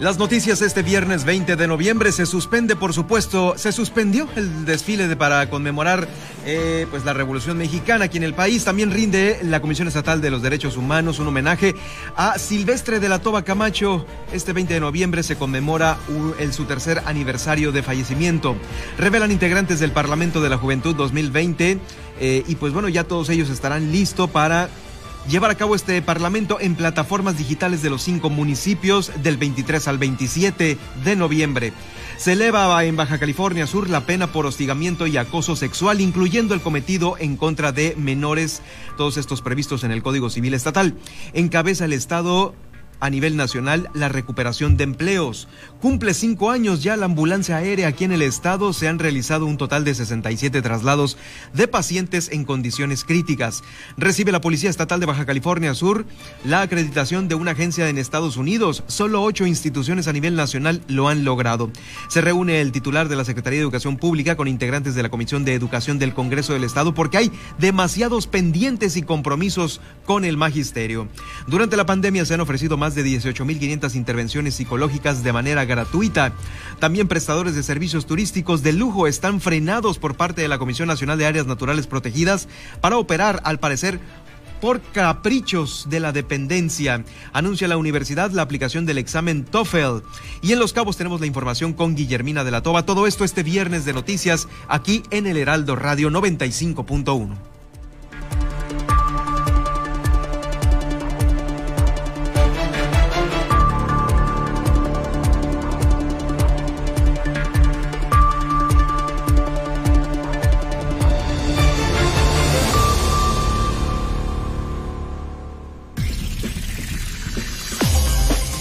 Las noticias este viernes 20 de noviembre se suspende, por supuesto, se suspendió el desfile de, para conmemorar eh, pues la Revolución Mexicana aquí en el país. También rinde la Comisión Estatal de los Derechos Humanos un homenaje a Silvestre de la Toba Camacho. Este 20 de noviembre se conmemora el, su tercer aniversario de fallecimiento. Revelan integrantes del Parlamento de la Juventud 2020 eh, y pues bueno, ya todos ellos estarán listos para llevar a cabo este Parlamento en plataformas digitales de los cinco municipios del 23 al 27 de noviembre. Se eleva en Baja California Sur la pena por hostigamiento y acoso sexual, incluyendo el cometido en contra de menores, todos estos previstos en el Código Civil Estatal. Encabeza el Estado a nivel nacional la recuperación de empleos. Cumple cinco años ya la ambulancia aérea aquí en el estado. Se han realizado un total de 67 traslados de pacientes en condiciones críticas. Recibe la Policía Estatal de Baja California Sur la acreditación de una agencia en Estados Unidos. Solo ocho instituciones a nivel nacional lo han logrado. Se reúne el titular de la Secretaría de Educación Pública con integrantes de la Comisión de Educación del Congreso del Estado porque hay demasiados pendientes y compromisos con el magisterio. Durante la pandemia se han ofrecido más de 18.500 intervenciones psicológicas de manera gratuita. También prestadores de servicios turísticos de lujo están frenados por parte de la Comisión Nacional de Áreas Naturales Protegidas para operar, al parecer, por caprichos de la dependencia. Anuncia la universidad la aplicación del examen TOEFL. Y en Los Cabos tenemos la información con Guillermina de la Toba. Todo esto este viernes de noticias aquí en el Heraldo Radio 95.1.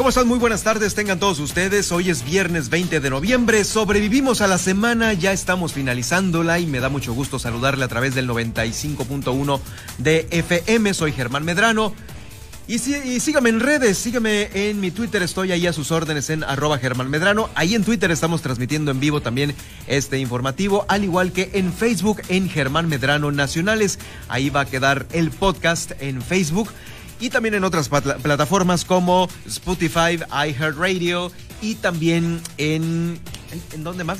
¿Cómo están? Muy buenas tardes, tengan todos ustedes. Hoy es viernes 20 de noviembre, sobrevivimos a la semana, ya estamos finalizándola y me da mucho gusto saludarle a través del 95.1 de FM. Soy Germán Medrano. Y, sígame en redes, sígame en mi Twitter, estoy ahí a sus órdenes en arroba Germán Medrano. Ahí en Twitter estamos transmitiendo en vivo también este informativo, al igual que en Facebook en Germán Medrano Nacionales. Ahí va a quedar el podcast en Facebook y también en otras plataformas como Spotify, iHeartRadio y también en... ¿En, dónde más?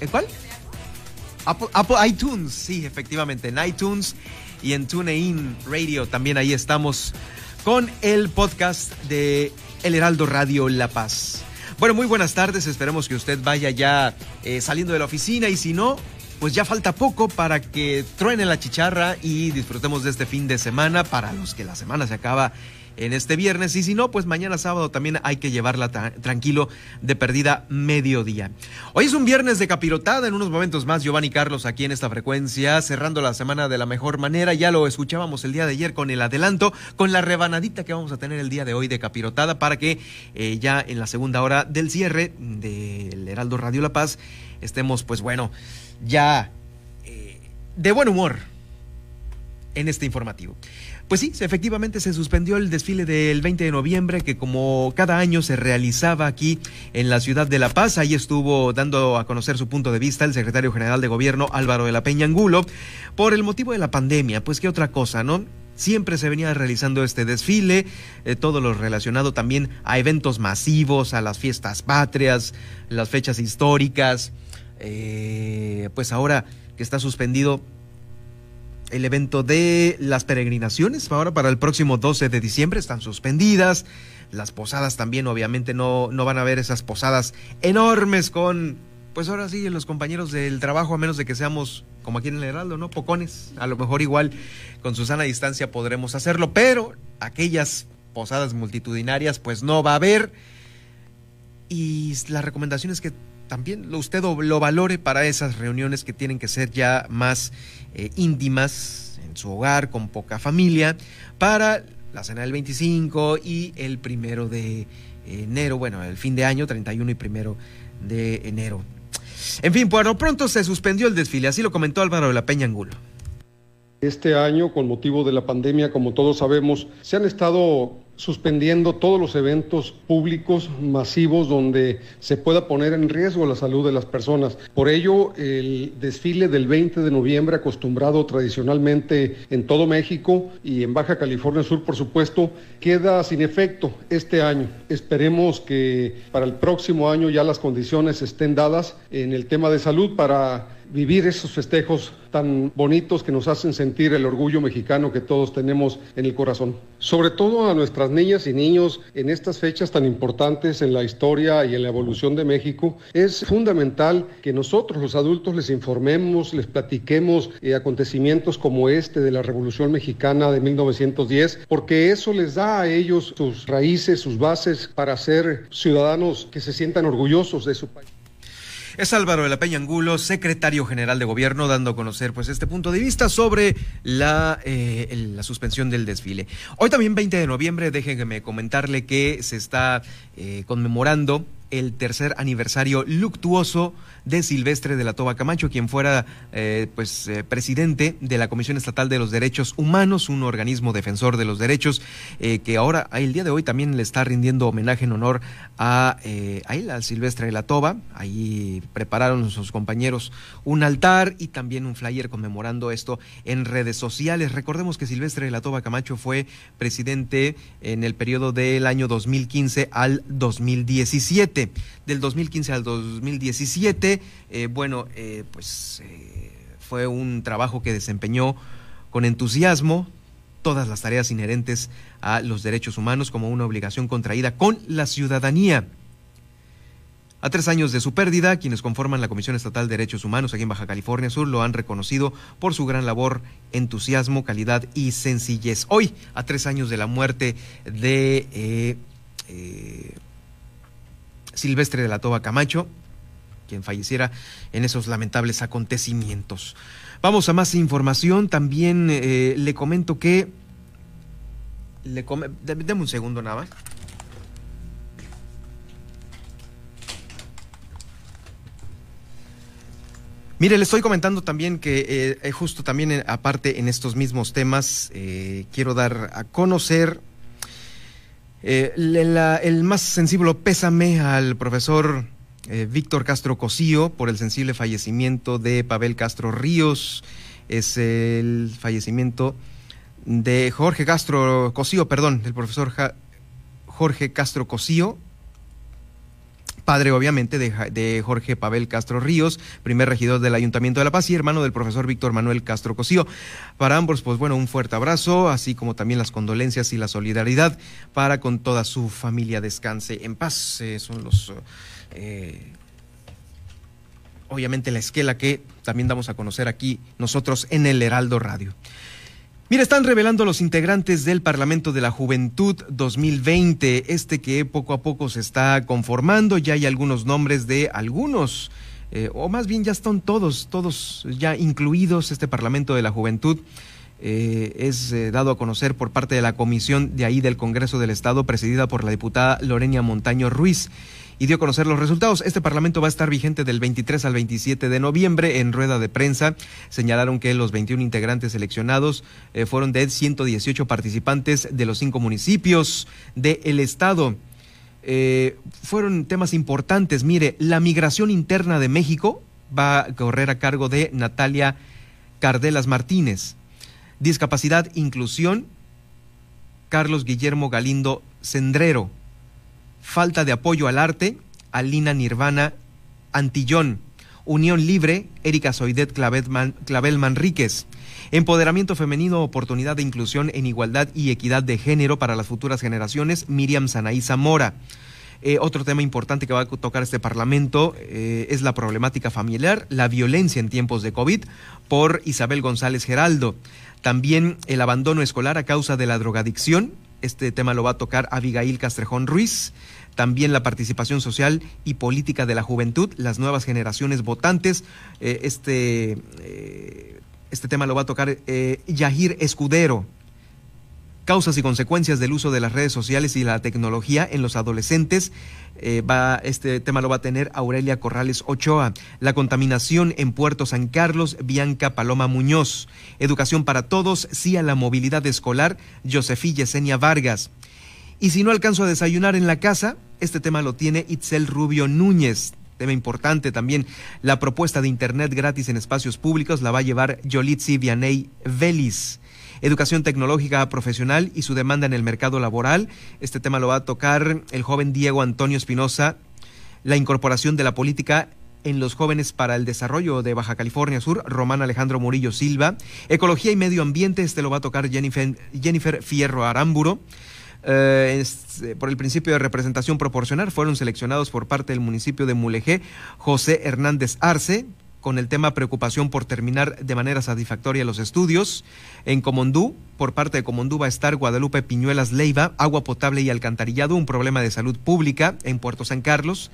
¿En cuál? Apple, Apple, iTunes, sí, efectivamente, en iTunes y en TuneIn Radio también ahí estamos con el podcast de El Heraldo Radio La Paz. Bueno, muy buenas tardes, esperemos que usted vaya ya eh, saliendo de la oficina y si no, pues ya falta poco para que truene la chicharra y disfrutemos de este fin de semana para los que la semana se acaba en este viernes y si no, pues mañana sábado también hay que llevarla tranquilo de perdida mediodía. Hoy es un viernes de capirotada, en unos momentos más Giovanni Carlos aquí en esta frecuencia, cerrando la semana de la mejor manera, ya lo escuchábamos el día de ayer con el adelanto, con la rebanadita que vamos a tener el día de hoy de capirotada para que eh, ya en la segunda hora del cierre del Heraldo Radio La Paz estemos pues bueno ya eh, de buen humor. en este informativo. Pues sí, efectivamente se suspendió el desfile del 20 de noviembre que como cada año se realizaba aquí en la ciudad de La Paz. Ahí estuvo dando a conocer su punto de vista el secretario general de gobierno Álvaro de la Peña Angulo por el motivo de la pandemia. Pues qué otra cosa, ¿no? Siempre se venía realizando este desfile, eh, todo lo relacionado también a eventos masivos, a las fiestas patrias, las fechas históricas. Eh, pues ahora que está suspendido el evento de las peregrinaciones, ahora para el próximo 12 de diciembre están suspendidas. Las posadas también, obviamente, no, no van a haber esas posadas enormes con, pues ahora sí, los compañeros del trabajo, a menos de que seamos como aquí en el Heraldo, ¿no? Pocones. A lo mejor igual con Susana distancia podremos hacerlo, pero aquellas posadas multitudinarias, pues no va a haber. Y la recomendación es que también usted lo valore para esas reuniones que tienen que ser ya más eh, íntimas en su hogar, con poca familia, para la cena del 25 y el primero de enero, bueno, el fin de año, 31 y primero de enero. En fin, bueno, pronto se suspendió el desfile, así lo comentó Álvaro de la Peña Angulo. Este año, con motivo de la pandemia, como todos sabemos, se han estado suspendiendo todos los eventos públicos masivos donde se pueda poner en riesgo la salud de las personas. Por ello, el desfile del 20 de noviembre, acostumbrado tradicionalmente en todo México y en Baja California Sur, por supuesto, queda sin efecto este año. Esperemos que para el próximo año ya las condiciones estén dadas en el tema de salud para vivir esos festejos tan bonitos que nos hacen sentir el orgullo mexicano que todos tenemos en el corazón. Sobre todo a nuestras niñas y niños en estas fechas tan importantes en la historia y en la evolución de México, es fundamental que nosotros los adultos les informemos, les platiquemos eh, acontecimientos como este de la Revolución Mexicana de 1910, porque eso les da a ellos sus raíces, sus bases para ser ciudadanos que se sientan orgullosos de su país. Es Álvaro de la Peña Angulo, secretario general de gobierno, dando a conocer pues este punto de vista sobre la, eh, la suspensión del desfile. Hoy también 20 de noviembre, déjenme comentarle que se está eh, conmemorando el tercer aniversario luctuoso de Silvestre de la Toba Camacho, quien fuera eh, pues eh, presidente de la Comisión Estatal de los Derechos Humanos, un organismo defensor de los derechos, eh, que ahora, el día de hoy, también le está rindiendo homenaje en honor a, al Silvestre de la Toba. Ahí prepararon sus compañeros un altar y también un flyer conmemorando esto en redes sociales. Recordemos que Silvestre de la Toba Camacho fue presidente en el periodo del año 2015 al 2017. Del 2015 al 2017, eh, bueno, eh, pues eh, fue un trabajo que desempeñó con entusiasmo todas las tareas inherentes a los derechos humanos como una obligación contraída con la ciudadanía. A tres años de su pérdida, quienes conforman la Comisión Estatal de Derechos Humanos aquí en Baja California Sur lo han reconocido por su gran labor, entusiasmo, calidad y sencillez. Hoy, a tres años de la muerte de Silvestre de la Toba Camacho, falleciera en esos lamentables acontecimientos. Vamos a más información. También eh, le comento que. Le Deme un segundo nada más. Mire, le estoy comentando también que eh, justo también eh, aparte en estos mismos temas quiero dar a conocer eh, el más sensible pésame al profesor eh, Víctor Castro Cosío por el sensible fallecimiento de Pavel Castro Ríos. Es el fallecimiento de Jorge Castro Cosío, perdón, del profesor Jorge Castro Cosío, padre obviamente de, Jorge Pavel Castro Ríos, primer regidor del Ayuntamiento de La Paz y hermano del profesor Víctor Manuel Castro Cosío. Para ambos, pues bueno, un fuerte abrazo, así como también las condolencias y la solidaridad para con toda su familia descanse en paz. Eh, son los... Eh, obviamente la esquela que también damos a conocer aquí nosotros en el Heraldo Radio. Mira, están revelando los integrantes del Parlamento de la Juventud 2020, este que poco a poco se está conformando, ya hay algunos nombres de algunos, eh, o más bien ya están todos, todos ya incluidos, este Parlamento de la Juventud. Eh, es dado a conocer por parte de la comisión de ahí del Congreso del Estado, presidida por la diputada Lorenia Montaño Ruiz. Y dio a conocer los resultados. Este Parlamento va a estar vigente del 23 al 27 de noviembre. En rueda de prensa señalaron que los 21 integrantes seleccionados eh, fueron de 118 participantes de los cinco municipios del estado. Eh, fueron temas importantes. Mire, la migración interna de México va a correr a cargo de Natalia Cardelas Martínez. Discapacidad, inclusión, Carlos Guillermo Galindo Cendrero falta de apoyo al arte, Alina Nirvana Antillón, Unión Libre, Erika Soidet Clavel Manríquez. Empoderamiento femenino, oportunidad de inclusión en igualdad y equidad de género para las futuras generaciones, Miriam Sanaí Zamora. Eh, otro tema importante que va a tocar este Parlamento eh, es la problemática familiar, la violencia en tiempos de COVID, por Isabel González Geraldo. También el abandono escolar a causa de la drogadicción, este tema lo va a tocar Abigail Castrejón Ruiz. También la participación social y política de la juventud, las nuevas generaciones votantes. Eh, este, eh, este tema lo va a tocar eh, Yahir Escudero. Causas y consecuencias del uso de las redes sociales y la tecnología en los adolescentes. va, este tema lo va a tener Aurelia Corrales Ochoa. La contaminación en Puerto San Carlos, Bianca Paloma Muñoz. Educación para todos, sí a la movilidad escolar, Josefí Yesenia Vargas. Y si no alcanzo a desayunar en la casa, este tema lo tiene Itzel Rubio Núñez. Tema importante también, la propuesta de Internet gratis en espacios públicos la va a llevar Yolitzi Vianey Vélez. Educación tecnológica profesional y su demanda en el mercado laboral. Este tema lo va a tocar el joven Diego Antonio Espinosa. La incorporación de la política en los jóvenes para el desarrollo de Baja California Sur, Román Alejandro Murillo Silva. Ecología y medio ambiente, este lo va a tocar Jennifer, Jennifer Fierro Aramburo. Eh, eh, por el principio de representación proporcional fueron seleccionados por parte del municipio de Mulegé José Hernández Arce, con el tema preocupación por terminar de manera satisfactoria los estudios. En Comondú, por parte de Comondú va a estar Guadalupe Piñuelas Leiva, agua potable y alcantarillado, un problema de salud pública en Puerto San Carlos.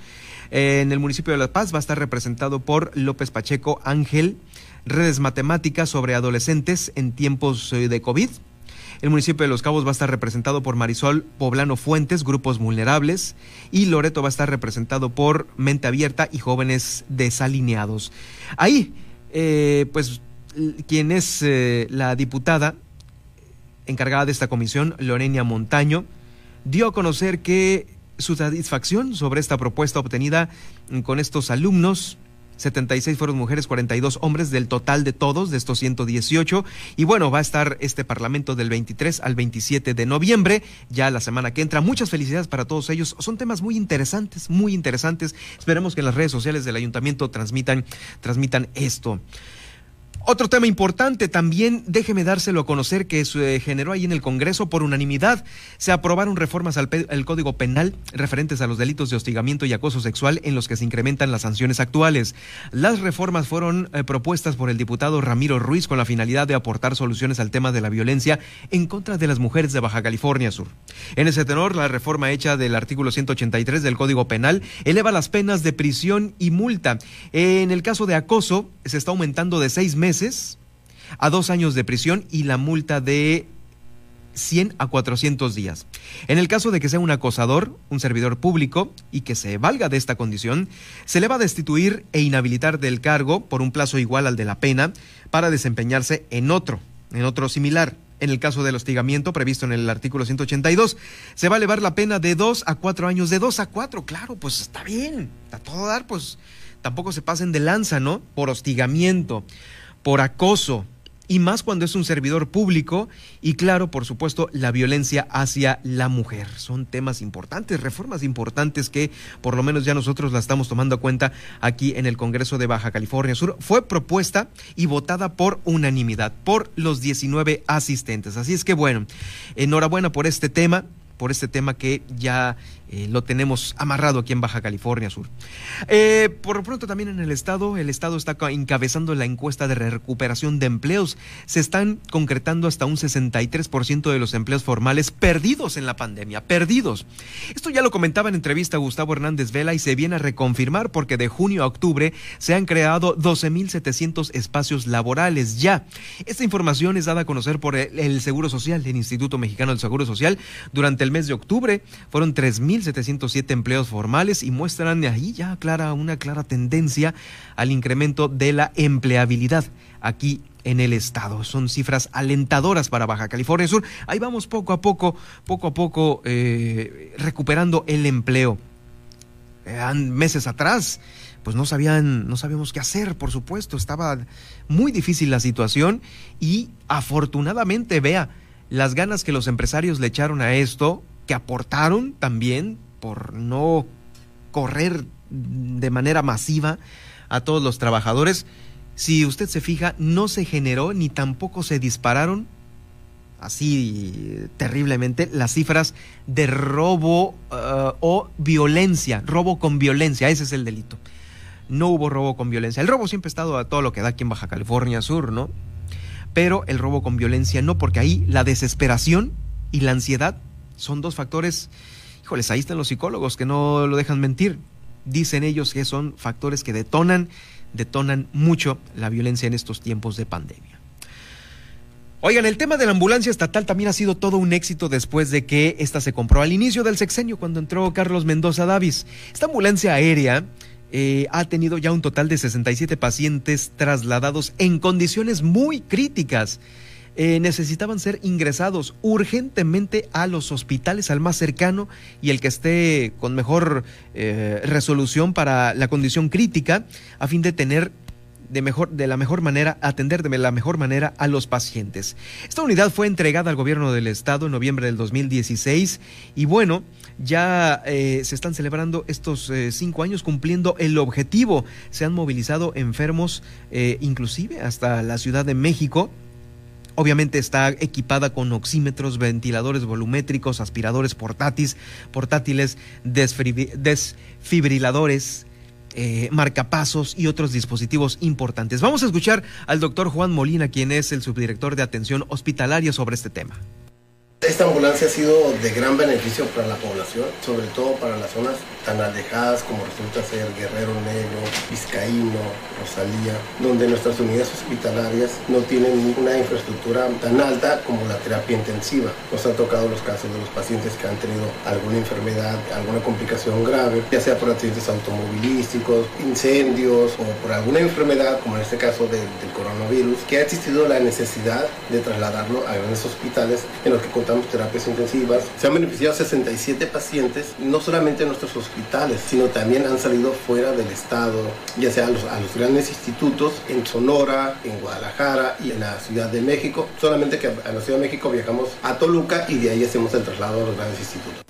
En el municipio de La Paz va a estar representado por López Pacheco Ángel, redes matemáticas sobre adolescentes en tiempos eh, de COVID. El municipio de Los Cabos va a estar representado por Marisol Poblano Fuentes, grupos vulnerables, y Loreto va a estar representado por Mente Abierta y Jóvenes Desalineados. Ahí, eh, pues, quien es eh, la diputada encargada de esta comisión, Lorenia Montaño, dio a conocer que su satisfacción sobre esta propuesta obtenida con estos alumnos 76 fueron mujeres, 42 hombres del total de todos, de estos 118. Y bueno, va a estar este Parlamento del 23 al 27 de noviembre, ya la semana que entra. Muchas felicidades para todos ellos. Son temas muy interesantes, muy interesantes. Esperemos que en las redes sociales del ayuntamiento transmitan, transmitan esto. Otro tema importante también, déjeme dárselo a conocer, que se generó ahí en el Congreso por unanimidad. Se aprobaron reformas al, Código Penal referentes a los delitos de hostigamiento y acoso sexual en los que se incrementan las sanciones actuales. Las reformas fueron eh, propuestas por el diputado Ramiro Ruiz con la finalidad de aportar soluciones al tema de la violencia en contra de las mujeres de Baja California Sur. En ese tenor, la reforma hecha del artículo 183 del Código Penal eleva las penas de prisión y multa. En el caso de acoso, se está aumentando de seis meses a dos años de prisión y la multa de 100 a 400 días. En el caso de que sea un acosador, un servidor público, y que se valga de esta condición, se le va a destituir e inhabilitar del cargo por un plazo igual al de la pena para desempeñarse en otro, en otro similar. En el caso del hostigamiento previsto en el artículo 182, se va a elevar la pena de dos a cuatro años, de dos a cuatro, claro, pues está bien, a todo dar, pues tampoco se pasen de lanza, ¿no? Por hostigamiento por acoso, y más cuando es un servidor público y claro, por supuesto, la violencia hacia la mujer. Son temas importantes, reformas importantes que por lo menos ya nosotros la estamos tomando a cuenta aquí en el Congreso de Baja California Sur. Fue propuesta y votada por unanimidad por los 19 asistentes. Así es que bueno, enhorabuena por este tema por este tema que ya eh, lo tenemos amarrado aquí en Baja California Sur. Eh, por pronto también en el estado, el estado está encabezando la encuesta de recuperación de empleos. Se están concretando hasta un 63% de los empleos formales perdidos en la pandemia, perdidos. Esto ya lo comentaba en entrevista Gustavo Hernández Vela y se viene a reconfirmar porque de junio a octubre se han creado 12.700 espacios laborales ya. Esta información es dada a conocer por el Seguro Social, el Instituto Mexicano del Seguro Social, durante el el mes de octubre fueron 3.707 empleos formales y muestran ahí ya clara, una clara tendencia al incremento de la empleabilidad aquí en el estado. Son cifras alentadoras para Baja California Sur. Ahí vamos poco a poco, poco a poco eh, recuperando el empleo. meses atrás, pues no sabían, no sabíamos qué hacer, por supuesto, estaba muy difícil la situación y afortunadamente, vea, las ganas que los empresarios le echaron a esto, que aportaron también por no correr de manera masiva a todos los trabajadores, si usted se fija, no se generó ni tampoco se dispararon así terriblemente las cifras de robo uh, o violencia, robo con violencia, ese es el delito. No hubo robo con violencia. El robo siempre ha estado a todo lo que da aquí en Baja California Sur, ¿no? Pero el robo con violencia no, porque ahí la desesperación y la ansiedad son dos factores, híjoles, ahí están los psicólogos que no lo dejan mentir. Dicen ellos que son factores que detonan detonan mucho la violencia en estos tiempos de pandemia. Oigan, el tema de la ambulancia estatal también ha sido todo un éxito después de que esta se compró al inicio del sexenio, cuando entró Carlos Mendoza Davis. Esta ambulancia aérea eh, ha tenido ya un total de 67 pacientes trasladados en condiciones muy críticas. Eh, necesitaban ser ingresados urgentemente a los hospitales, al más cercano y el que esté con mejor eh, resolución para la condición crítica, a fin de tener de, mejor, de la mejor manera, atender de la mejor manera a los pacientes. Esta unidad fue entregada al gobierno del estado en noviembre del 2016 y bueno, ya eh, se están celebrando estos cinco años cumpliendo el objetivo. Se han movilizado enfermos, inclusive hasta la Ciudad de México Obviamente está equipada con oxímetros, ventiladores volumétricos, aspiradores portátiles, portátiles desfibriladores, eh, marcapasos y otros dispositivos importantes. Vamos a escuchar al doctor Juan Molina, quien es el subdirector de atención hospitalaria sobre este tema. Esta ambulancia ha sido de gran beneficio para la población, sobre todo para las zonas tan alejadas como resulta ser Guerrero Negro, Vizcaíno, Rosalía, donde nuestras unidades hospitalarias no tienen ninguna infraestructura tan alta como la terapia intensiva. Nos han tocado los casos de los pacientes que han tenido alguna enfermedad, alguna complicación grave, ya sea por accidentes automovilísticos, incendios o por alguna enfermedad, como en este caso del coronavirus, que ha existido la necesidad de trasladarlo a grandes hospitales en los que contamos terapias intensivas. Se han beneficiado 67 pacientes, no solamente en nuestros hospitales, sino también han salido fuera del estado, ya sea a los, a los grandes institutos en Sonora, en Guadalajara y en la Ciudad de México. Solamente que a la Ciudad de México viajamos a Toluca y de ahí hacemos el traslado a los grandes institutos.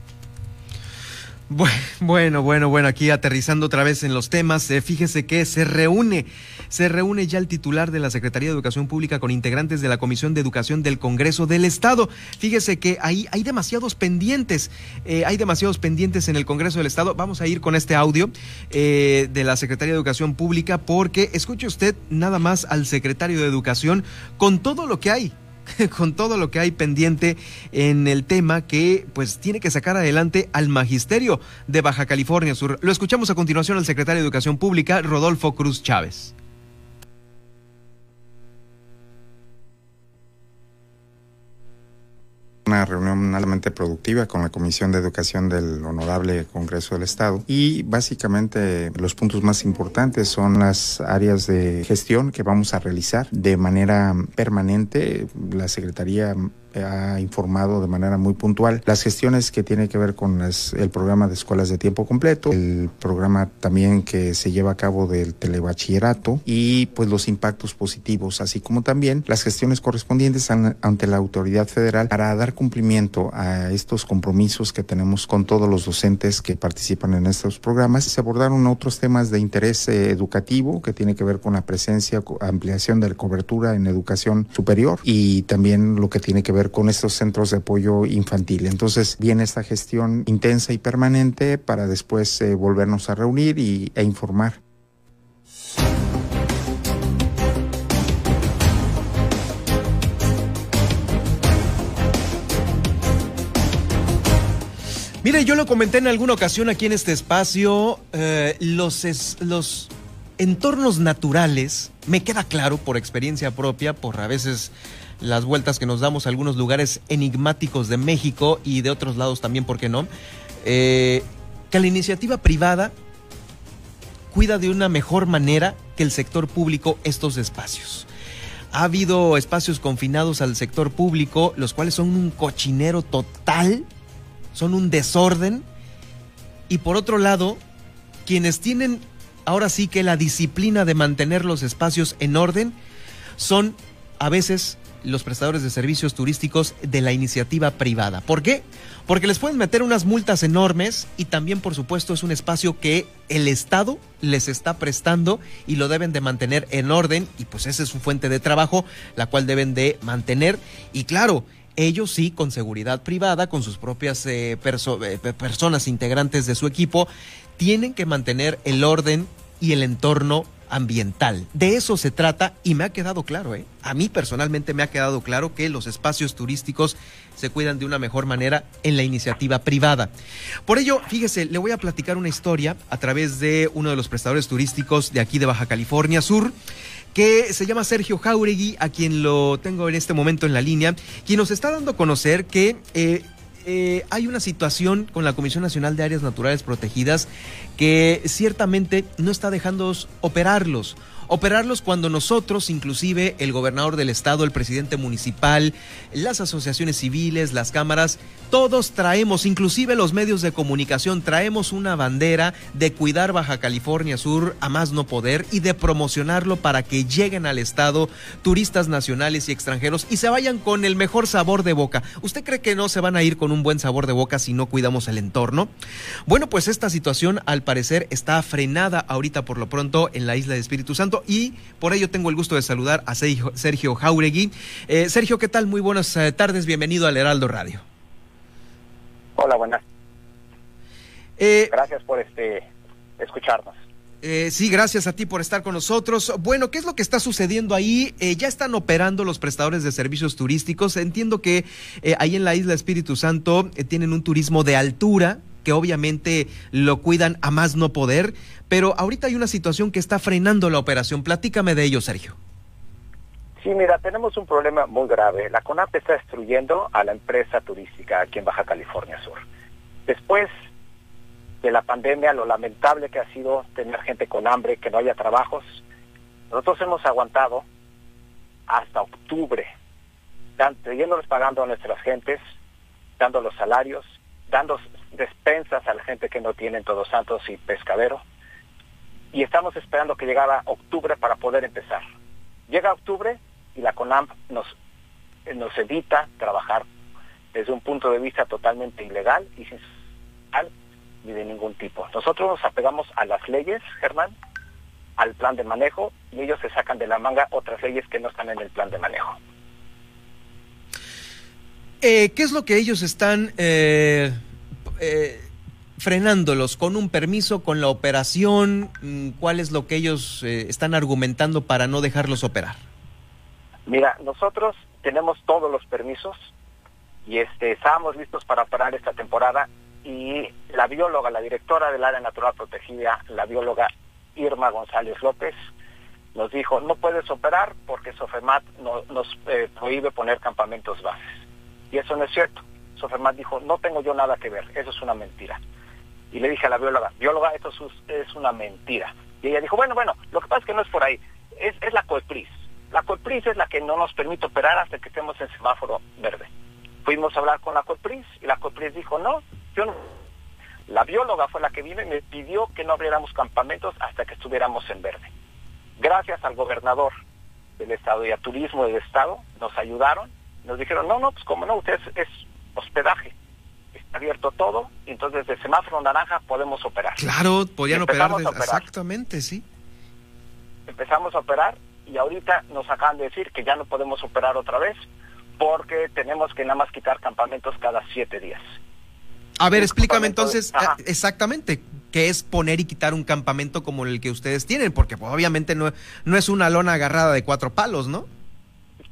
Bueno, bueno, bueno, aquí aterrizando otra vez en los temas, eh, fíjese que se reúne, se reúne ya el titular de la Secretaría de Educación Pública con integrantes de la Comisión de Educación del Congreso del Estado. Fíjese que ahí hay demasiados pendientes, eh, hay demasiados pendientes en el Congreso del Estado. Vamos a ir con este audio eh, de la Secretaría de Educación Pública porque escuche usted nada más al secretario de Educación con todo lo que hay con todo lo que hay pendiente en el tema que pues tiene que sacar adelante al magisterio de Baja California Sur. Lo escuchamos a continuación al secretario de Educación Pública, Rodolfo Cruz Chávez. Una reunión altamente productiva con la Comisión de Educación del Honorable Congreso del Estado y básicamente los puntos más importantes son las áreas de gestión que vamos a realizar de manera permanente. La Secretaría ha informado de manera muy puntual las gestiones que tiene que ver con el programa de escuelas de tiempo completo, el programa también que se lleva a cabo del telebachillerato y pues los impactos positivos, así como también las gestiones correspondientes ante la autoridad federal para dar cumplimiento a estos compromisos que tenemos con todos los docentes que participan en estos programas. Se abordaron otros temas de interés eh, educativo que tiene que ver con la presencia, ampliación de la cobertura en educación superior y también lo que tiene que con estos centros de apoyo infantil. Entonces viene esta gestión intensa y permanente para después eh, volvernos a reunir y, e informar. Mire, yo lo comenté en alguna ocasión aquí en este espacio, eh, los, los entornos naturales, me queda claro por experiencia propia, por a veces las vueltas que nos damos a algunos lugares enigmáticos de México y de otros lados también, ¿por qué no? Eh, que la iniciativa privada cuida de una mejor manera que el sector público estos espacios. Ha habido espacios confinados al sector público, los cuales son un cochinero total, son un desorden. Y por otro lado, quienes tienen ahora sí que la disciplina de mantener los espacios en orden son a veces los prestadores de servicios turísticos de la iniciativa privada. ¿Por qué? Porque les pueden meter unas multas enormes y también, por supuesto, es un espacio que el Estado les está prestando y lo deben de mantener en orden y pues esa es su fuente de trabajo, la cual deben de mantener. Y claro, ellos sí, con seguridad privada, con sus propias eh, eh, personas integrantes de su equipo, tienen que mantener el orden y el entorno ambiental. De eso se trata y me ha quedado claro, ¿eh? A mí personalmente me ha quedado claro que los espacios turísticos se cuidan de una mejor manera en la iniciativa privada. Por ello, fíjese, le voy a platicar una historia a través de uno de los prestadores turísticos de aquí de Baja California Sur que se llama Sergio Jauregui, a quien lo tengo en este momento en la línea, quien nos está dando a conocer que eh, eh, hay una situación con la Comisión Nacional de Áreas Naturales Protegidas que ciertamente no está dejando operarlos operarlos cuando nosotros, inclusive el gobernador del estado, el presidente municipal, las asociaciones civiles, las cámaras, todos traemos, inclusive los medios de comunicación, traemos una bandera de cuidar Baja California Sur a más no poder y de promocionarlo para que lleguen al estado turistas nacionales y extranjeros y se vayan con el mejor sabor de boca. ¿Usted cree que no se van a ir con un buen sabor de boca si no cuidamos el entorno? Bueno, pues esta situación al parecer está frenada ahorita por lo pronto en la isla de Espíritu Santo y por ello tengo el gusto de saludar a Sergio, Jauregui. Eh, Sergio, ¿qué tal? Muy buenas eh, tardes, bienvenido al Heraldo Radio. Hola, buenas. Eh, gracias por este escucharnos. sí, gracias a ti por estar con nosotros. Bueno, ¿qué es lo que está sucediendo ahí? ya están operando los prestadores de servicios turísticos. Entiendo que ahí en la isla Espíritu Santo tienen un turismo de altura que obviamente lo cuidan a más no poder, pero ahorita hay una situación que está frenando la operación. Platícame de ello, Sergio. Sí, mira, tenemos un problema muy grave. La CONAP está destruyendo a la empresa turística aquí en Baja California Sur. Después de la pandemia, lo lamentable que ha sido tener gente con hambre, que no haya trabajos, nosotros hemos aguantado hasta octubre, siguiéndoles pagando a nuestras gentes, dando los salarios, dando despensas a la gente que no tiene en Todos Santos y Pescadero. Y estamos esperando que llegara octubre para poder empezar. Llega octubre y la CONAM nos, nos evita trabajar desde un punto de vista totalmente ilegal y sin ni de ningún tipo. Nosotros nos apegamos a las leyes, Germán, al plan de manejo, y ellos se sacan de la manga otras leyes que no están en el plan de manejo. Eh, ¿Qué es lo que ellos están eh, eh, frenándolos con un permiso, con la operación? Mm, ¿Cuál es lo que ellos eh, están argumentando para no dejarlos operar? Mira, nosotros tenemos todos los permisos y este, estábamos listos para operar esta temporada y la bióloga, la directora del área natural protegida, la bióloga Irma González López, nos dijo, no puedes operar porque Sofemat nos eh, prohíbe poner campamentos bases. Y eso no es cierto. Sofermat dijo, no tengo yo nada que ver, eso es una mentira. Y le dije a la bióloga, bióloga, esto es una mentira. Y ella dijo, bueno, bueno, lo que pasa es que no es por ahí, es, es la COEPRIS. La COEPRIS es la que no nos permite operar hasta que estemos en semáforo verde. Fuimos a hablar con la COEPRIS y la COEPRIS dijo, no, yo no. La bióloga fue la que vino y me pidió que no abriéramos campamentos hasta que estuviéramos en verde. Gracias al gobernador del estado y a turismo del estado nos ayudaron, nos dijeron, no, no, pues como no, usted es hospedaje. Está abierto todo, y entonces de semáforo naranja podemos operar. Claro, podían operar, Exactamente, sí. Empezamos a operar y ahorita nos acaban de decir que ya no podemos operar otra vez porque tenemos que nada más quitar campamentos cada siete días. A ver, explícame entonces eh, exactamente qué es poner y quitar un campamento como el que ustedes tienen, porque pues, obviamente no, no es una lona agarrada de cuatro palos, ¿no?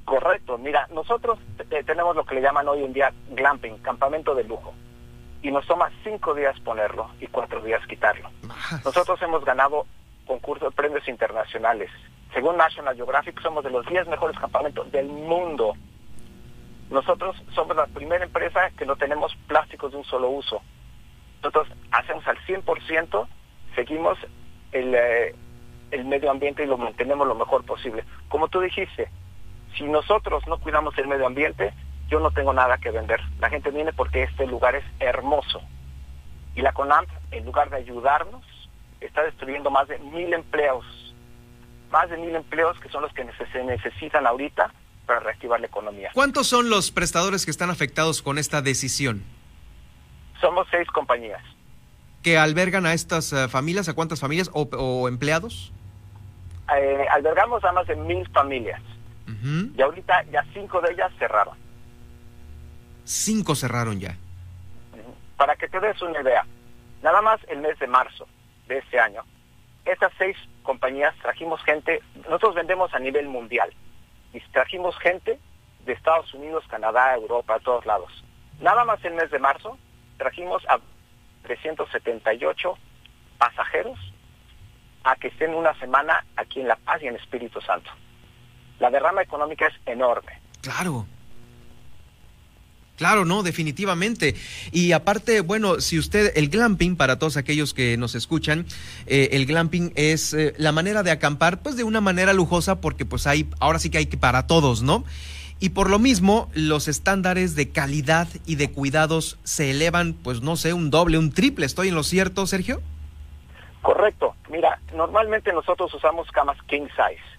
Correcto, mira, nosotros eh, tenemos lo que le llaman hoy en día glamping, campamento de lujo, y nos toma cinco días ponerlo y cuatro días quitarlo. Nosotros hemos ganado concursos de premios internacionales. Según National Geographic, somos de los diez mejores campamentos del mundo Nosotros somos la primera empresa que no tenemos plásticos de un solo uso. Nosotros hacemos al 100%, seguimos el, eh, el medio ambiente y lo mantenemos lo mejor posible. Como tú dijiste, si nosotros no cuidamos el medio ambiente, yo no tengo nada que vender. La gente viene porque este lugar es hermoso. Y la CONAMP, en lugar de ayudarnos, está destruyendo más de mil empleos. Más de mil empleos que son los que se necesitan ahorita para reactivar la economía. ¿Cuántos son los prestadores que están afectados con esta decisión? Somos seis compañías. ¿Que albergan a estas eh, familias? ¿A cuántas familias o, empleados? Eh, albergamos a más de mil familias. Y ahorita ya cinco de ellas cerraron. Cinco cerraron ya. Para que te des una idea, nada más el mes de marzo de este año, estas seis compañías trajimos gente, nosotros vendemos a nivel mundial, y trajimos gente de Estados Unidos, Canadá, Europa, a todos lados. Nada más el mes de marzo trajimos a 378 pasajeros a que estén una semana aquí en La Paz y en Espíritu Santo. La derrama económica es enorme. Claro. Claro, no, definitivamente. Y aparte, bueno, si usted, el glamping, para todos aquellos que nos escuchan, eh, el glamping es eh, la manera de acampar, pues de una manera lujosa, porque pues hay, ahora sí que hay que para todos, ¿no? Y por lo mismo, los estándares de calidad y de cuidados se elevan, pues no sé, un doble, un triple. ¿Estoy en lo cierto, Sergio? Correcto. Mira, normalmente nosotros usamos camas king size.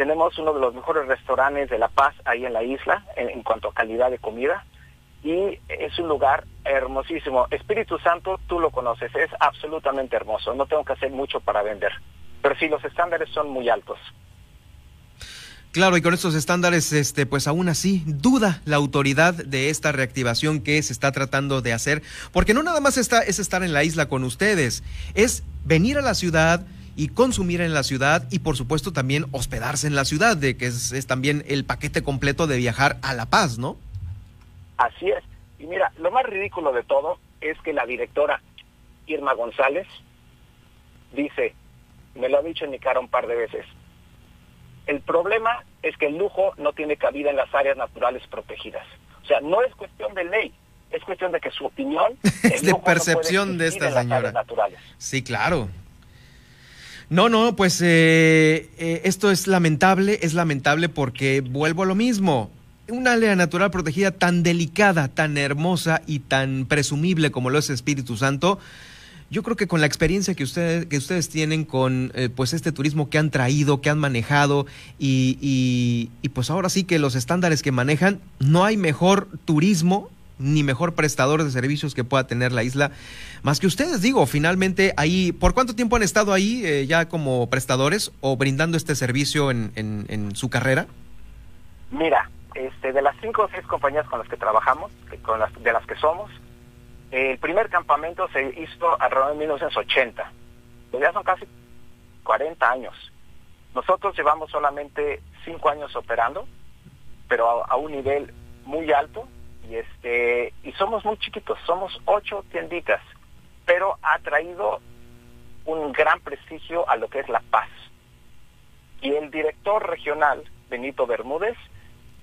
Tenemos uno de los mejores restaurantes de La Paz ahí en la isla en cuanto a calidad de comida y es un lugar hermosísimo. Espíritu Santo, tú lo conoces, es absolutamente hermoso. No tengo que hacer mucho para vender, pero sí los estándares son muy altos. Claro, y con estos estándares, este, pues aún así duda la autoridad de esta reactivación que se está tratando de hacer, porque no nada más está, es estar en la isla con ustedes, es venir a la ciudad y consumir en la ciudad y por supuesto también hospedarse en la ciudad, de que es, es también el paquete completo de viajar a La Paz, ¿no? Así es. Y mira, lo más ridículo de todo es que la directora Irma González dice, me lo ha dicho en mi cara un par de veces, el problema es que el lujo no tiene cabida en las áreas naturales protegidas. O sea, no es cuestión de ley, es cuestión de que su opinión es de percepción de esta señora. Sí, claro. No, no, pues eh, eh, esto es lamentable, es lamentable porque vuelvo a lo mismo. Una área natural protegida tan delicada, tan hermosa y tan presumible como lo es Espíritu Santo, yo creo que con la experiencia que ustedes, que ustedes tienen con eh, pues este turismo que han traído, que han manejado y, y, pues ahora sí que los estándares que manejan, no hay mejor turismo ni mejor prestador de servicios que pueda tener la isla más que ustedes. Digo, finalmente ahí, ¿por cuánto tiempo han estado ahí eh, ya como prestadores o brindando este servicio en, en, su carrera? Mira, este, de las cinco o seis compañías con las que trabajamos, con las, de las que somos, el primer campamento se hizo alrededor de 1980. Pues ya son casi 40 años. Nosotros llevamos solamente cinco años operando, pero a, un nivel muy alto y este y somos muy chiquitos, somos ocho tienditas, pero ha traído un gran prestigio a lo que es La Paz. Y el director regional, Benito Bermúdez,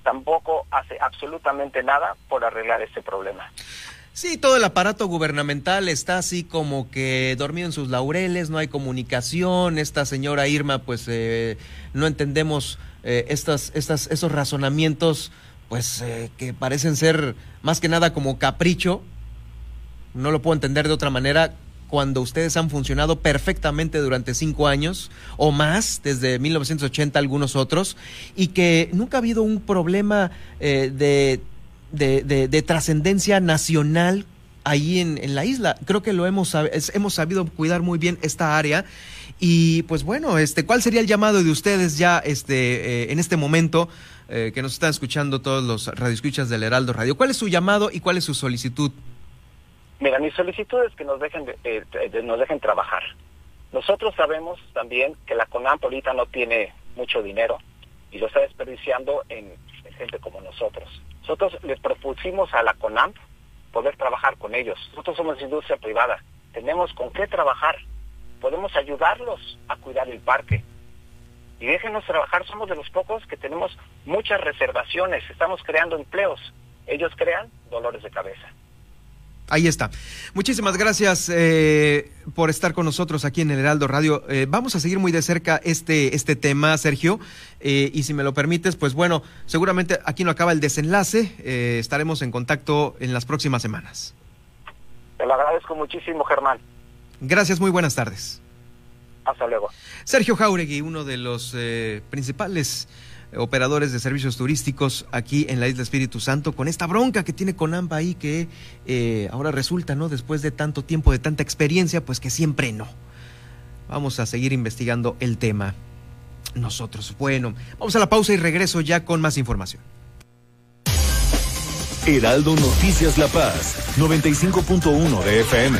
tampoco hace absolutamente nada por arreglar ese problema. Sí, todo el aparato gubernamental está así como que dormido en sus laureles, no hay comunicación, esta señora Irma, pues eh, no entendemos eh, estas, estas, esos razonamientos, pues eh, que parecen ser más que nada como capricho, no lo puedo entender de otra manera, cuando ustedes han funcionado perfectamente durante cinco años o más, desde 1980 algunos otros, y que nunca ha habido un problema eh, de, de, trascendencia nacional ahí en, la isla. Creo que lo hemos, hemos sabido cuidar muy bien esta área. Y pues bueno, este, ¿cuál sería el llamado de ustedes ya este, eh, en este momento eh, que nos están escuchando todos los radioescuchas del Heraldo Radio? ¿Cuál es su llamado y cuál es su solicitud? Mira, mi solicitud es que nos dejen, eh, nos dejen trabajar. Nosotros sabemos también que la CONAMP ahorita no tiene mucho dinero y lo está desperdiciando en, gente como nosotros. Nosotros les propusimos a la CONAMP poder trabajar con ellos. Nosotros somos industria privada, tenemos con qué trabajar, podemos ayudarlos a cuidar el parque. y déjenos trabajar, somos de los pocos que tenemos muchas reservaciones, estamos creando empleos, ellos crean dolores de cabeza. Ahí está. Muchísimas gracias eh, por estar con nosotros aquí en el Heraldo Radio. Eh, vamos a seguir muy de cerca este, este tema, Sergio. Eh, y si me lo permites, pues bueno, seguramente aquí no acaba el desenlace. estaremos en contacto en las próximas semanas. Te lo agradezco muchísimo, Germán. Gracias, muy buenas tardes. Hasta luego. Sergio Jauregui, uno de los principales operadores de servicios turísticos aquí en la isla Espíritu Santo con esta bronca que tiene con AMBA ahí que eh, ahora resulta, ¿no? Después de tanto tiempo, de tanta experiencia, pues que siempre no. Vamos a seguir investigando el tema nosotros. Bueno, vamos a la pausa y regreso ya con más información. Heraldo Noticias La Paz, 95.1 de FM.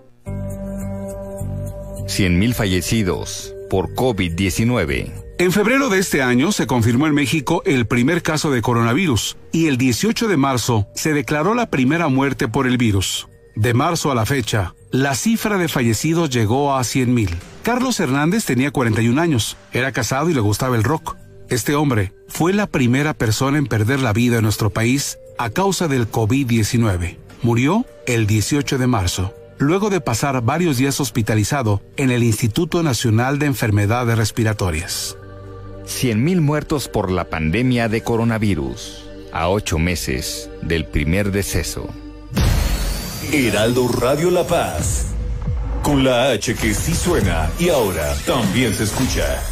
100.000 fallecidos por COVID-19. En febrero de este año se confirmó en México el primer caso de coronavirus y el 18 de marzo se declaró la primera muerte por el virus. De marzo a la fecha, la cifra de fallecidos llegó a 100.000. Carlos Hernández tenía 41 años, era casado y le gustaba el rock. Este hombre fue la primera persona en perder la vida en nuestro país a causa del COVID-19. Murió el 18 de marzo luego de pasar varios días hospitalizado en el Instituto Nacional de Enfermedades Respiratorias. 100.000 muertos por la pandemia de coronavirus, a ocho meses del primer deceso. Heraldo Radio La Paz, con la H que sí suena y ahora también se escucha.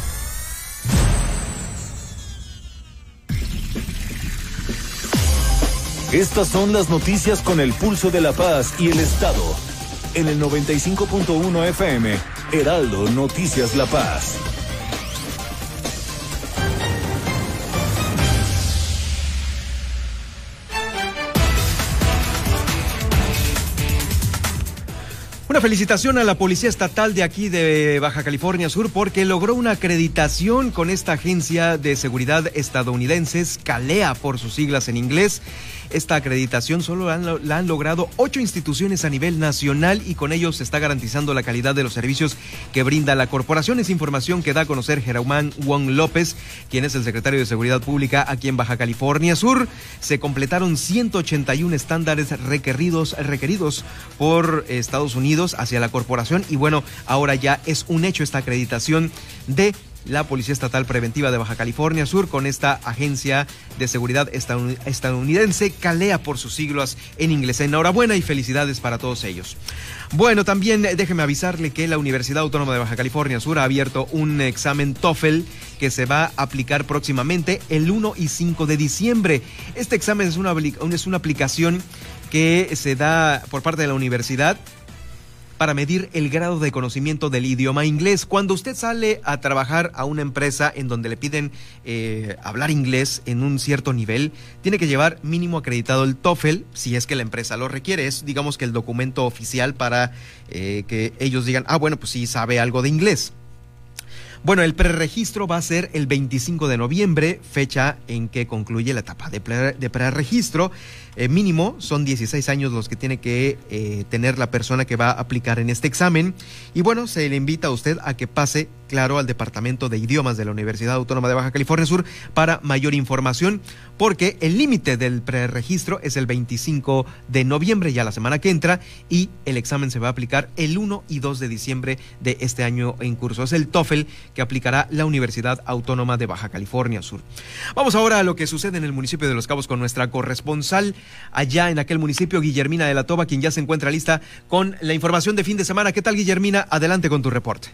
Estas son las noticias con el pulso de la paz y el Estado en el 95.1 FM, Heraldo Noticias La Paz. Una felicitación a la Policía Estatal de aquí de Baja California Sur porque logró una acreditación con esta agencia de seguridad estadounidense, CALEA por sus siglas en inglés esta acreditación solo la han, logrado ocho instituciones a nivel nacional y con ello se está garantizando la calidad de los servicios que brinda la corporación. Es información que da a conocer Germán Juan López, quien es el secretario de Seguridad Pública aquí en Baja California Sur. Se completaron 181 estándares requeridos, requeridos por Estados Unidos hacia la corporación y bueno, ahora ya es un hecho esta acreditación de la Policía Estatal Preventiva de Baja California Sur con esta agencia de seguridad estadounidense, CALEA por sus siglos en inglés. Enhorabuena y felicidades para todos ellos. Bueno, también déjeme avisarle que la Universidad Autónoma de Baja California Sur ha abierto un examen TOEFL que se va a aplicar próximamente el 1 y 5 de diciembre. Este examen es una, es una aplicación que se da por parte de la universidad para medir el grado de conocimiento del idioma inglés. Cuando usted sale a trabajar a una empresa en donde le piden eh, hablar inglés en un cierto nivel, tiene que llevar mínimo acreditado el TOEFL, si es que la empresa lo requiere. Es, digamos que el documento oficial para eh, que ellos digan, ah, bueno, pues sí sabe algo de inglés. Bueno, el preregistro va a ser el 25 de noviembre, fecha en que concluye la etapa de, preregistro. Eh, mínimo son 16 años los que tiene que eh, tener la persona que va a aplicar en este examen. Y bueno, se le invita a usted a que pase, claro, al Departamento de Idiomas de la Universidad Autónoma de Baja California Sur para mayor información, porque el límite del preregistro es el 25 de noviembre, ya la semana que entra, y el examen se va a aplicar el 1 y 2 de diciembre de este año en curso. Es el TOEFL aplicará la Universidad Autónoma de Baja California Sur. Vamos ahora a lo que sucede en el municipio de Los Cabos con nuestra corresponsal allá en aquel municipio, Guillermina de la Toba, quien ya se encuentra lista con la información de fin de semana. ¿Qué tal, Guillermina? Adelante con tu reporte.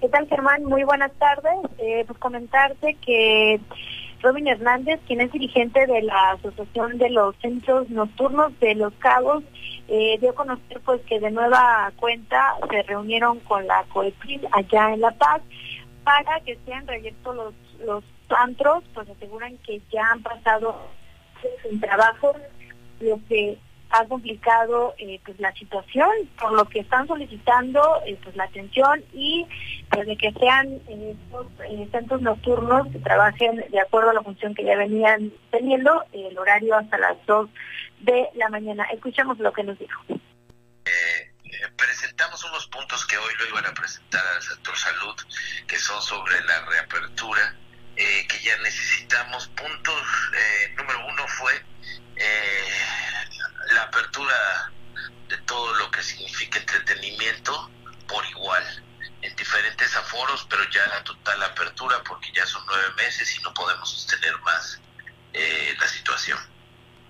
¿Qué tal, Germán? Muy buenas tardes. Eh, pues comentarte que Robin Hernández, quien es dirigente de la Asociación de los Centros Nocturnos de Los Cabos, eh, dio a conocer pues que de nueva cuenta se reunieron con la COEPRIS allá en La Paz para que sean reabiertos los, los antros, pues aseguran que ya han pasado sin trabajo, lo que ha complicado eh, pues la situación, por lo que están solicitando eh, pues la atención y pues de que sean eh, estos centros nocturnos que trabajen de acuerdo a la función que ya venían teniendo, el horario hasta las 2 de la mañana. Escuchemos lo que nos dijo. Presentamos unos puntos que hoy lo iban a presentar al sector salud, que son sobre la reapertura, que ya necesitamos puntos. número uno fue la apertura de todo lo que significa entretenimiento por igual, en diferentes aforos, pero ya la total apertura porque ya son nueve meses y no podemos sostener más eh, la situación.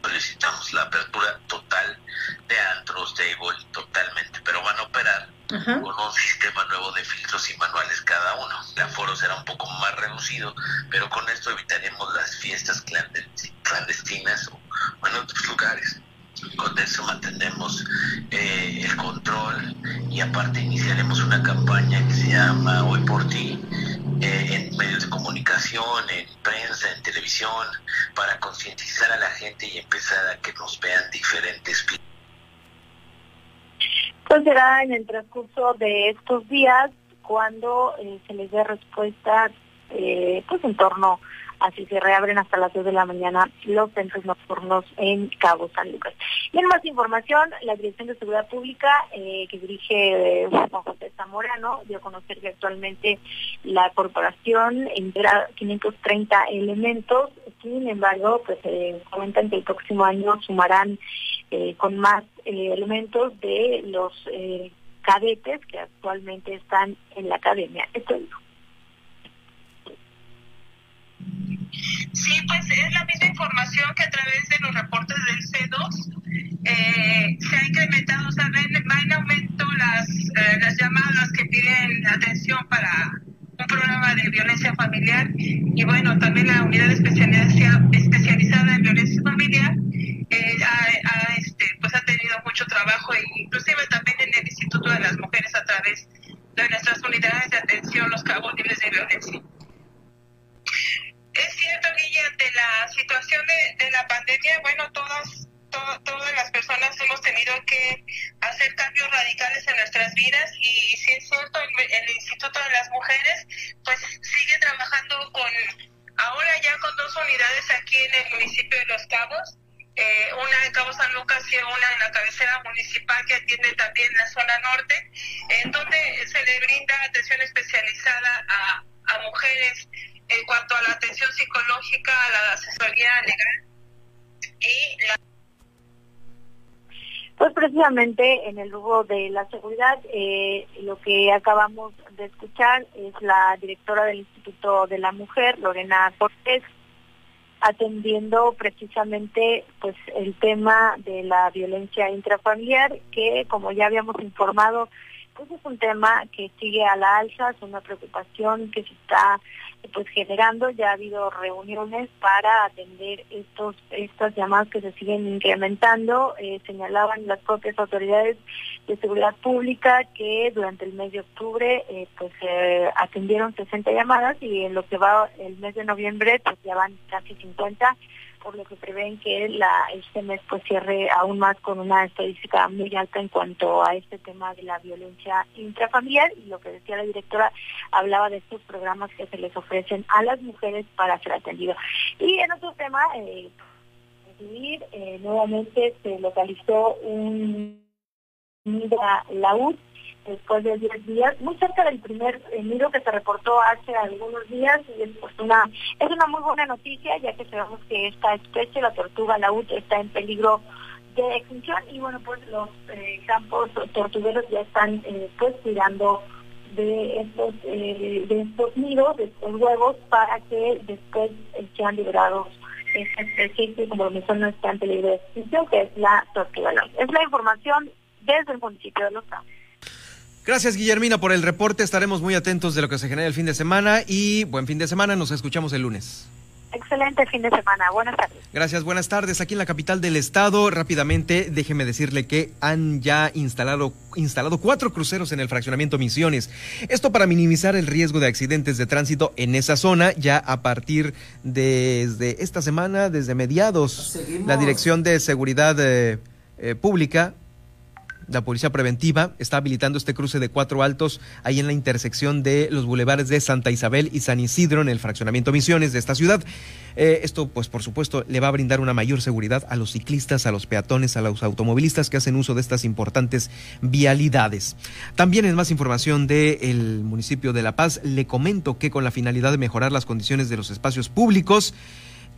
Solicitamos la apertura total de antros, table, totalmente, pero van a operar con un sistema nuevo de filtros y manuales cada uno. El aforo será un poco más reducido, pero con esto evitaremos las fiestas clandestinas o en otros lugares con eso mantenemos eh, el control y aparte iniciaremos una campaña que se llama Hoy por ti eh, en medios de comunicación, en prensa, en televisión, para concientizar a la gente y empezar a que nos vean diferentes. Pues será en el transcurso de estos días cuando eh, se les dé respuesta pues en torno así se reabren hasta las 2 de la mañana los centros nocturnos en Cabo San Lucas. Y en más información, la Dirección de Seguridad Pública, eh, que dirige eh, Juan José Zamorano, dio a conocer que actualmente la corporación integra 530 elementos, sin embargo, pues eh, comentan que el próximo año sumarán con más elementos de los cadetes que actualmente están en la academia. Sí, pues es la misma información que a través de los reportes del C2 eh, se ha incrementado, o sea, va en aumento las, eh, las llamadas que piden atención para un programa de violencia familiar y bueno, también la unidad especializada en violencia familiar eh, ha, este, pues ha tenido mucho trabajo e inclusive también en el Instituto de las Mujeres a través de nuestras unidades de atención los cabos libres de violencia. Bueno, todas, todas las personas hemos tenido que hacer cambios radicales en nuestras vidas y si es cierto, el, Instituto de las Mujeres pues sigue trabajando con, ahora ya con dos unidades aquí en el municipio de Los Cabos, eh, una en Cabo San Lucas y una en la cabecera municipal que atiende también la zona norte, en donde se le brinda atención especializada a, a mujeres en cuanto a la atención psicológica, la asesoría legal pues precisamente en el lugar de la seguridad, eh, lo que acabamos de escuchar es la directora del Instituto de la Mujer, Lorena Cortés, atendiendo precisamente pues el tema de la violencia intrafamiliar, que como ya habíamos informado, pues es un tema que sigue a la alza, es una preocupación que se está pues generando, ya ha habido reuniones para atender estos estas llamadas que se siguen incrementando, eh, señalaban las propias autoridades de seguridad pública que durante el mes de octubre eh, pues atendieron 60 llamadas y en lo que va el mes de noviembre pues ya van casi 50 por lo que prevén que la, este mes pues cierre aún más con una estadística muy alta en cuanto a este tema de la violencia intrafamiliar y lo que decía la directora hablaba de estos programas que se les ofrecen a las mujeres para ser atendidos. Y en otro tema, eh, eh nuevamente se localizó un laúd después de 10 días, muy cerca del primer nido que se reportó hace algunos días y es pues una es una muy buena noticia ya que sabemos que esta especie, la tortuga laúd, está en peligro de extinción y bueno pues los eh, campos tortugueros ya están eh, pues tirando de estos eh, de estos nidos, de estos huevos para que después sean liberados esta especie que como mencioné está en peligro de extinción que es la tortuga laúd. Es la información desde el municipio de Los Campos. Gracias, Guillermina, por el reporte. Estaremos muy atentos de lo que se genera el fin de semana y buen fin de semana. Nos escuchamos el lunes. Excelente fin de semana. Buenas tardes. Gracias, buenas tardes. Aquí en la capital del estado, rápidamente, déjeme decirle que han ya instalado, instalado cuatro cruceros en el fraccionamiento Misiones. Esto para minimizar el riesgo de accidentes de tránsito en esa zona, ya a partir desde esta semana, desde mediados. La Dirección de Seguridad eh, eh, Pública la Policía Preventiva está habilitando este cruce de cuatro altos ahí en la intersección de los bulevares de Santa Isabel y San Isidro en el fraccionamiento Misiones de esta ciudad. Eh, esto, pues por supuesto, le va a brindar una mayor seguridad a los ciclistas, a los peatones, a los automovilistas que hacen uso de estas importantes vialidades. También en más información del municipio de La Paz, le comento que con la finalidad de mejorar las condiciones de los espacios públicos,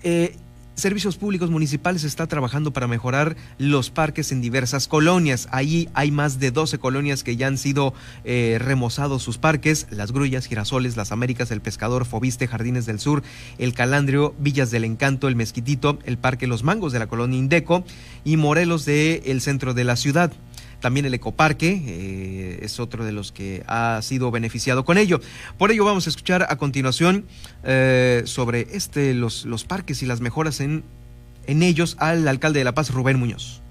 eh, Servicios Públicos Municipales está trabajando para mejorar los parques en diversas colonias. Ahí hay más de 12 colonias que ya han sido eh, remozados sus parques, Las Grullas, Girasoles, Las Américas, El Pescador, Fobiste, Jardines del Sur, El Calandrio, Villas del Encanto, El Mezquitito, el Parque Los Mangos de la colonia Indeco y Morelos del el centro de la ciudad. También el ecoparque eh, es otro de los que ha sido beneficiado con ello. Por ello vamos a escuchar a continuación eh, sobre este, los, los parques y las mejoras en, en ellos al alcalde de La Paz, Rubén Muñoz.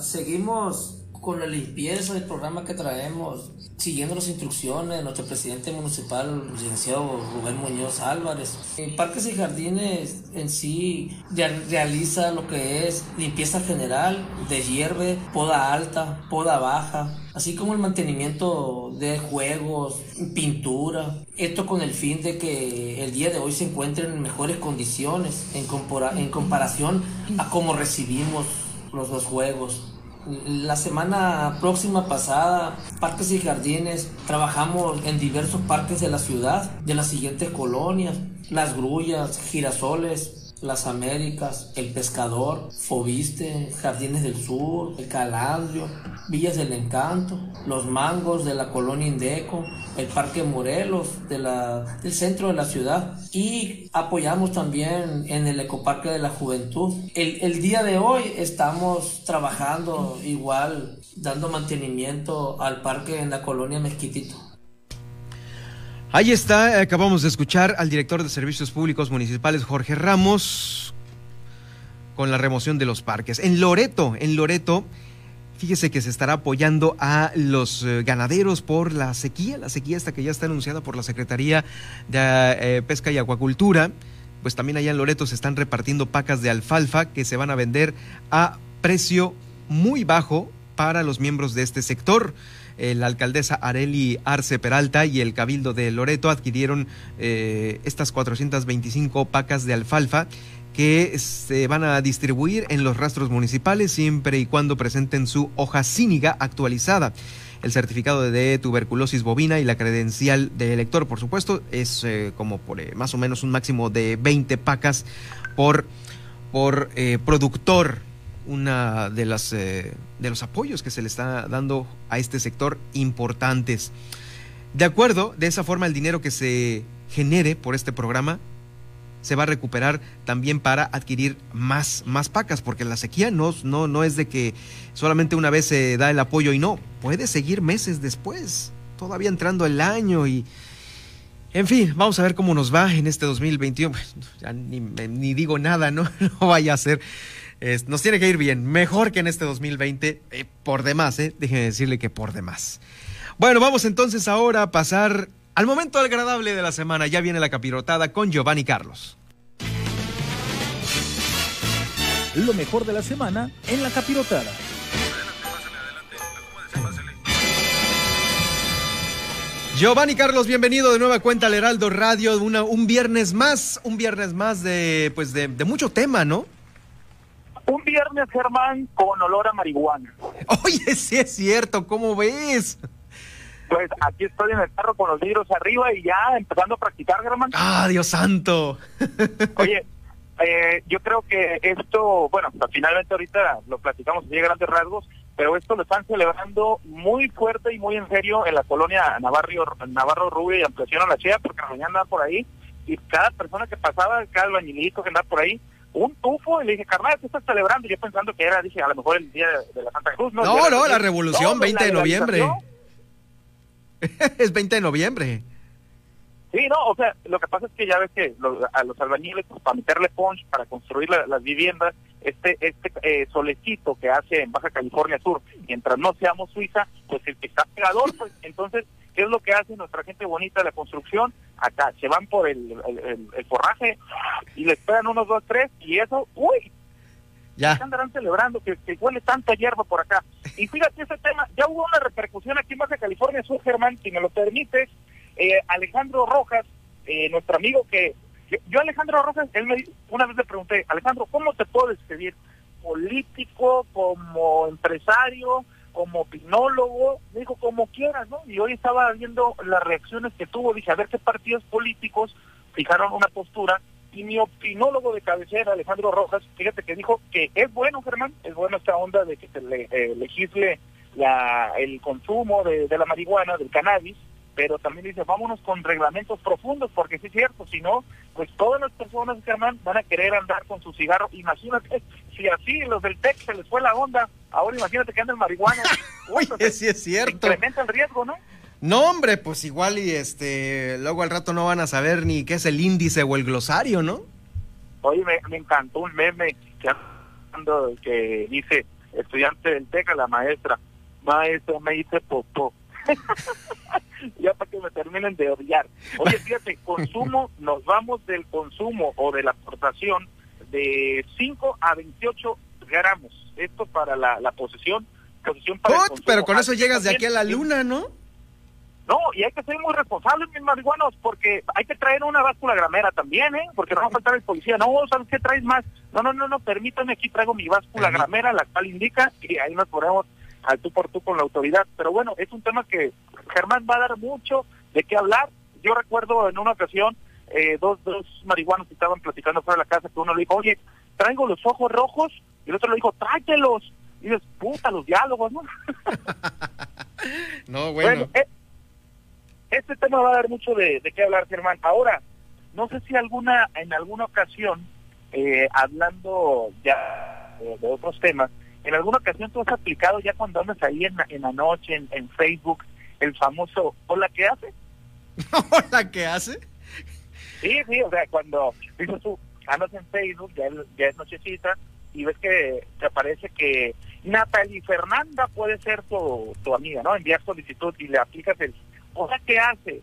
Seguimos con la limpieza del programa que traemos, siguiendo las instrucciones de nuestro presidente municipal, el licenciado Rubén Muñoz Álvarez. En Parques y Jardines en sí realiza lo que es limpieza general de hierve, poda alta, poda baja, así como el mantenimiento de juegos, pintura. Esto con el fin de que el día de hoy se encuentren en mejores condiciones en, en comparación a cómo recibimos los dos juegos. La semana próxima pasada, Parques y Jardines, trabajamos en diversos parques de la ciudad, de las siguientes colonias, Las Grullas, Girasoles, las Américas, El Pescador, Fobiste, Jardines del Sur, El Calandrio, Villas del Encanto, Los Mangos de la Colonia Indeco, el Parque Morelos de la, del centro de la ciudad y apoyamos también en el Ecoparque de la Juventud. El, el día de hoy estamos trabajando igual, dando mantenimiento al parque en la Colonia Mezquitito. Ahí está, acabamos de escuchar al director de Servicios Públicos Municipales, Jorge Ramos, con la remoción de los parques. En Loreto, en Loreto, fíjese que se estará apoyando a los eh, ganaderos por la sequía, la sequía esta que ya está anunciada por la Secretaría de eh, Pesca y Acuacultura. Pues también allá en Loreto se están repartiendo pacas de alfalfa que se van a vender a precio muy bajo para los miembros de este sector la alcaldesa Areli Arce Peralta y el Cabildo de Loreto adquirieron eh, estas 425 pacas de alfalfa que se van a distribuir en los rastros municipales siempre y cuando presenten su hoja cíniga actualizada. El certificado de tuberculosis bovina y la credencial de elector, por supuesto, es eh, como por eh, más o menos un máximo de 20 pacas por, por productor una de las eh, de los apoyos que se le está dando a este sector importantes. De acuerdo, de esa forma el dinero que se genere por este programa se va a recuperar también para adquirir más, más pacas, porque la sequía no, no, no es de que solamente una vez se da el apoyo y no, puede seguir meses después, todavía entrando el año y... En fin, vamos a ver cómo nos va en este 2021. Ya ni, ni digo nada, ¿no? No vaya a ser nos tiene que ir bien, mejor que en este 2020, eh, por demás, ¿eh? Déjenme decirle que por demás. Bueno, vamos entonces ahora a pasar al momento agradable de la semana. Ya viene la capirotada con Giovanni Carlos. Lo mejor de la semana en la capirotada. Giovanni Carlos, bienvenido de nueva cuenta al Heraldo Radio. un viernes más, un viernes más de, pues de mucho tema, ¿no? Un viernes, Germán, con olor a marihuana. Oye, sí es cierto, ¿cómo ves? Pues aquí estoy en el carro con los vidrios arriba y ya empezando a practicar, Germán. ¡Ah, Dios santo! Oye, eh, yo creo que esto, bueno, finalmente ahorita lo platicamos así de grandes rasgos, pero esto lo están celebrando muy fuerte y muy en serio en la colonia Navarro, Navarro Rubio y Ampliación a la Chea, porque mañana andaba por ahí y cada persona que pasaba, cada albañilito que andaba por ahí, un tufo y le dije, carnal, ¿qué estás celebrando? Y yo pensando que era, dije, a lo mejor el día de, la Santa Cruz. No, no, no la revolución, 20 de noviembre. es 20 de noviembre. Sí, no, o sea, lo que pasa es que ya ves que a los albañiles, pues, para meterle punch, para construir las viviendas, este este eh, solecito que hace en Baja California Sur, mientras no seamos Suiza, pues el que está pegador, pues entonces, ¿qué es lo que hace nuestra gente bonita de la construcción? Acá se van por el, el, forraje y les pegan unos dos, tres, y eso, uy, ya andarán celebrando que, que, huele tanta hierba por acá. Y fíjate ese tema, ya hubo una repercusión aquí en Baja California Sur, Germán, si me lo permites, eh, Alejandro Rojas, eh, nuestro amigo que... Yo, Alejandro Rojas, él me, una vez le pregunté, Alejandro, ¿cómo te puedo describir? Político, como empresario, como opinólogo, me dijo como quieras, ¿no? Y hoy estaba viendo las reacciones que tuvo, dije, a ver qué partidos políticos fijaron una postura, y mi opinólogo de cabecera, Alejandro Rojas, fíjate que dijo que es bueno, Germán, es bueno esta onda de que se le, eh, legisle la, el consumo de, de la marihuana, del cannabis, pero también dice, vámonos con reglamentos profundos, porque sí es cierto, si no, pues todas las personas, Germán, van a querer andar con su cigarro. Imagínate, si así los del TEC se les fue la onda, ahora imagínate que andan marihuana. Uy, sí es cierto. Incrementa el riesgo, ¿no? No, hombre, pues igual y este, luego al rato no van a saber ni qué es el índice o el glosario, ¿no? Oye, me, me encantó un meme que, que dice, estudiante del TEC a la maestra, maestro, me dice popó. Ya para que me terminen de odiar. Oye, fíjate, consumo, nos vamos del consumo o de la aportación de 5 a 28 gramos. Esto para la, la posesión, posesión para Pero con eso llegas de aquí a la luna, ¿no? No, y hay que ser muy responsables, mis marihuanos, porque hay que traer una báscula gramera también, ¿eh? Porque no va a faltar el policía. No, ¿sabes qué traes más? No, no, no, no, permítame, aquí traigo mi báscula gramera, la cual indica, y ahí nos ponemos al tú por tú con la autoridad. Pero bueno, es un tema que Germán va a dar mucho de qué hablar. Yo recuerdo en una ocasión eh, dos, dos marihuanos que estaban platicando fuera de la casa, que uno le dijo, oye, traigo los ojos rojos, y el otro le dijo, tráetelos. Y dices, puta, los diálogos, ¿no? no, bueno. Eh, este tema va a dar mucho de, de, qué hablar, Germán. Ahora, no sé si alguna en alguna ocasión, eh, hablando ya de otros temas, en alguna ocasión tú has aplicado ya cuando andas ahí en, en la noche, en, Facebook, el famoso hola, ¿qué hace? ¿Hola, qué hace? Sí, sí, o sea, cuando dices tú, andas en Facebook, ya, ya es nochecita, y ves que te aparece que Natalie Fernanda puede ser tu, tu amiga, ¿no? Enviar solicitud y le aplicas el hola, ¿qué hace?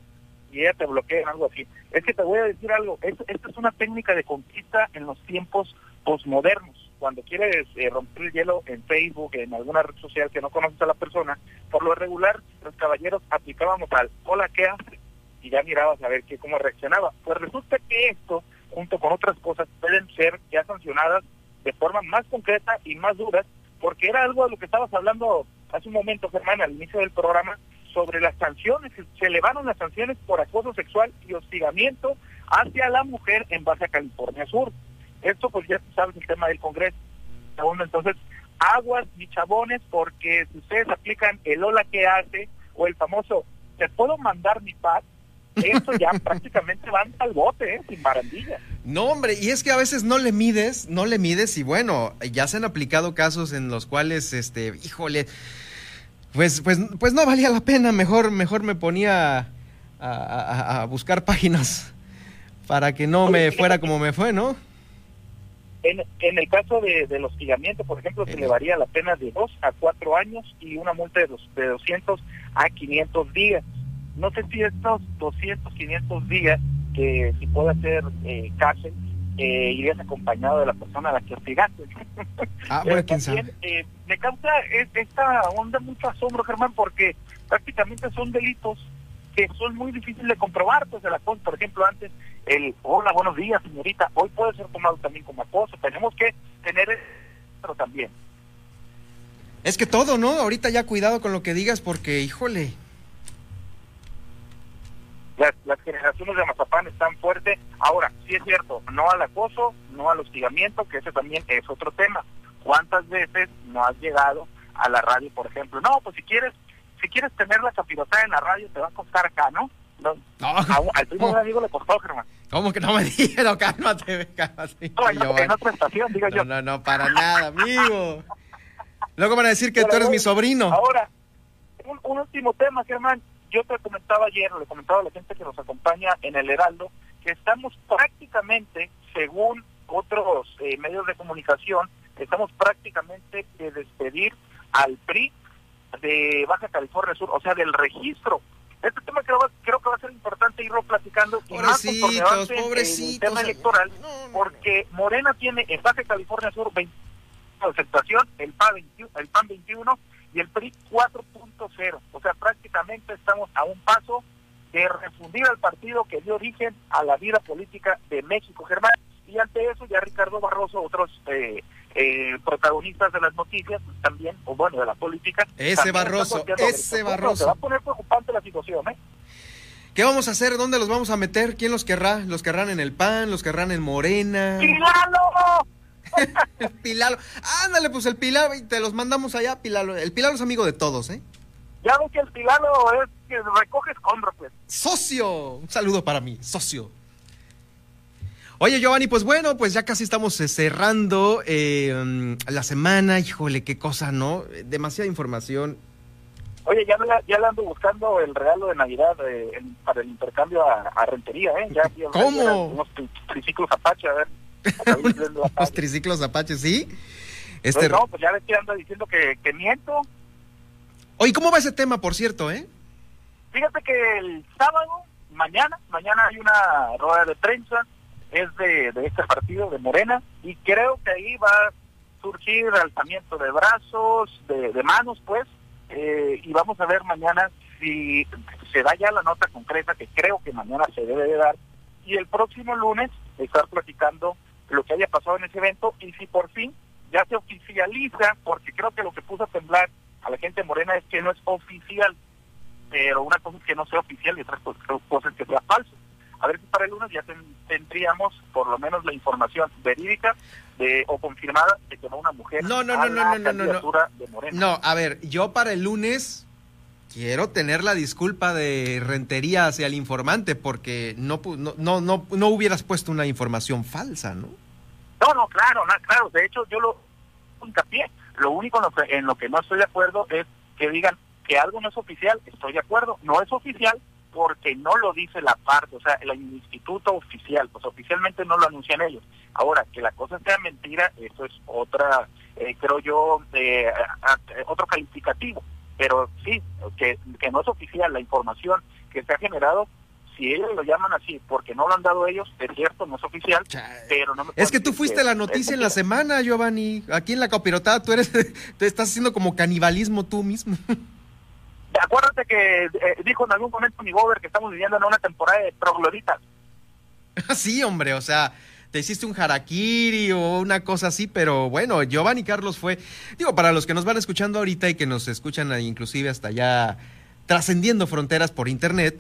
Y ella te bloquea, algo así. Es que te voy a decir algo, esto, esto es una técnica de conquista en los tiempos posmodernos cuando quieres eh, romper el hielo en Facebook, en alguna red social que no conoces a la persona, por lo regular los caballeros aplicábamos al hola, ¿qué hace? Y ya mirabas a ver qué, cómo reaccionaba. Pues resulta que esto, junto con otras cosas, pueden ser ya sancionadas de forma más concreta y más dura, porque era algo de lo que estabas hablando hace un momento, Germán, al inicio del programa, sobre las sanciones. Se elevaron las sanciones por acoso sexual y hostigamiento hacia la mujer en base a California Sur. Esto pues ya sabes el tema del Congreso. Entonces, aguas y chabones, porque si ustedes aplican el hola que hace o el famoso, ¿te puedo mandar mi paz? Esto ya prácticamente van al bote, ¿eh? sin barandilla. No, hombre, y es que a veces no le mides, no le mides, y bueno, ya se han aplicado casos en los cuales, este, híjole, pues, pues, pues no valía la pena, mejor, mejor me ponía a, buscar páginas para que no me fuera como me fue, ¿no? En, en el caso de, del hostigamiento, por ejemplo, se le varía la pena de 2 a 4 años y una multa de, dos, de 200 a 500 días. No sé si estos 200, 500 días que si puede ser eh, cárcel, eh, irías acompañado de la persona a la que hostigaste. Ah, bueno, quién sabe. Eh, me causa esta onda mucho asombro, Germán, porque prácticamente son delitos que son muy difíciles de comprobar, pues el acoso, por ejemplo, antes el hola, buenos días, señorita, hoy puede ser tomado también como acoso, tenemos que tener pero también. Es que todo, ¿no? Ahorita ya cuidado con lo que digas porque, híjole. Las, las generaciones de Mazapán están fuertes. Ahora, sí es cierto, no al acoso, no al hostigamiento, que ese también es otro tema. ¿Cuántas veces no has llegado a la radio, por ejemplo? No, pues si quieres si quieres tener la capirotada en la radio, te va a costar acá, ¿no? no, al primo de amigo le costó, Germán. ¿Cómo que no me dijeron? Cálmate, cálmate. No, en, en otra estación, digo no, yo. No, no, para nada, amigo. Luego van a decir que tú eres mi sobrino. Ahora, un, último tema, Germán. yo te comentaba ayer, le comentaba a la gente que nos acompaña en el Heraldo, que estamos prácticamente, según otros eh, medios de comunicación, estamos prácticamente de despedir al PRI de Baja California Sur, o sea, del registro. Este tema creo, creo que va a ser importante irlo platicando y más conforme avance el tema electoral, porque Morena tiene en Baja California Sur 20 de aceptación, el PAN 21, el PAN 21 y el PRI 4.0. O sea, prácticamente estamos a un paso de refundir al partido que dio origen a la vida política de México, Germán. Y ante eso ya Ricardo Barroso, otros eh, eh, protagonistas de las noticias también, o bueno, de la política. Ese Barroso, ese Barroso. Se va a poner preocupante la situación, ¿eh? ¿Qué vamos a hacer? ¿Dónde los vamos a meter? ¿Quién los querrá? ¿Los querrán en el PAN? ¿Los querrán en Morena? ¡Pilalo! Pilalo. Ándale, pues el Pilalo, te los mandamos allá, Pilalo. El Pilalo es amigo de todos, ¿eh? Ya ves que el Pilalo es que recoge escombros, pues. ¡Socio! Un saludo para mí, socio. Oye, Giovanni, pues bueno, pues ya casi estamos eh, cerrando eh, la semana. Híjole, qué cosa, ¿no? Demasiada información. Oye, ya, ya le ando buscando el regalo de Navidad eh, para el intercambio a, rentería, ¿eh? Ya, ¿Cómo? unos triciclos Apache, a ver. unos triciclos Apache, ¿sí? Este... No, pues ya le estoy ando diciendo que, que miento. Oye, ¿cómo va ese tema, por cierto, eh? Fíjate que el sábado, mañana, mañana hay una rueda de prensa es de, este partido, de Morena, y creo que ahí va a surgir alzamiento de brazos, de, manos, pues, eh, y vamos a ver mañana si se da ya la nota concreta, que creo que mañana se debe de dar, y el próximo lunes estar platicando lo que haya pasado en ese evento, y si por fin ya se oficializa, porque creo que lo que puso a temblar a la gente morena es que no es oficial, pero una cosa es que no sea oficial y otra cosa es que sea falso a ver si para el lunes ya tendríamos por lo menos la información verídica de, o confirmada de que no una mujer no, no, no, no, no, no, no. No, a ver, yo para el lunes quiero tener la disculpa de rentería hacia el informante porque no, no, no, no, no hubieras puesto una información falsa, ¿no? No, no, claro, no, claro. De hecho, yo lo hincapié. Lo único en lo, que, en lo que no estoy de acuerdo es que digan que algo no es oficial. Estoy de acuerdo. No es oficial, porque no lo dice la parte, o sea, el instituto oficial, pues oficialmente no lo anuncian ellos. Ahora, que la cosa sea mentira, eso es otra, eh, creo yo, eh, otro calificativo. Pero sí, que, que no es oficial la información que se ha generado, si ellos lo llaman así porque no lo han dado ellos, es cierto, no es oficial, pero no me Es que tú fuiste la noticia en la semana, Giovanni. Aquí en la copirotada tú eres, te estás haciendo como canibalismo tú mismo. Acuérdate que eh, dijo en algún momento mi gober que estamos viviendo en una temporada de trogloditas. sí, hombre, o sea, te hiciste un harakiri o una cosa así, pero bueno, Giovanni Carlos fue, digo, para los que nos van escuchando ahorita y que nos escuchan inclusive hasta ya trascendiendo fronteras por internet,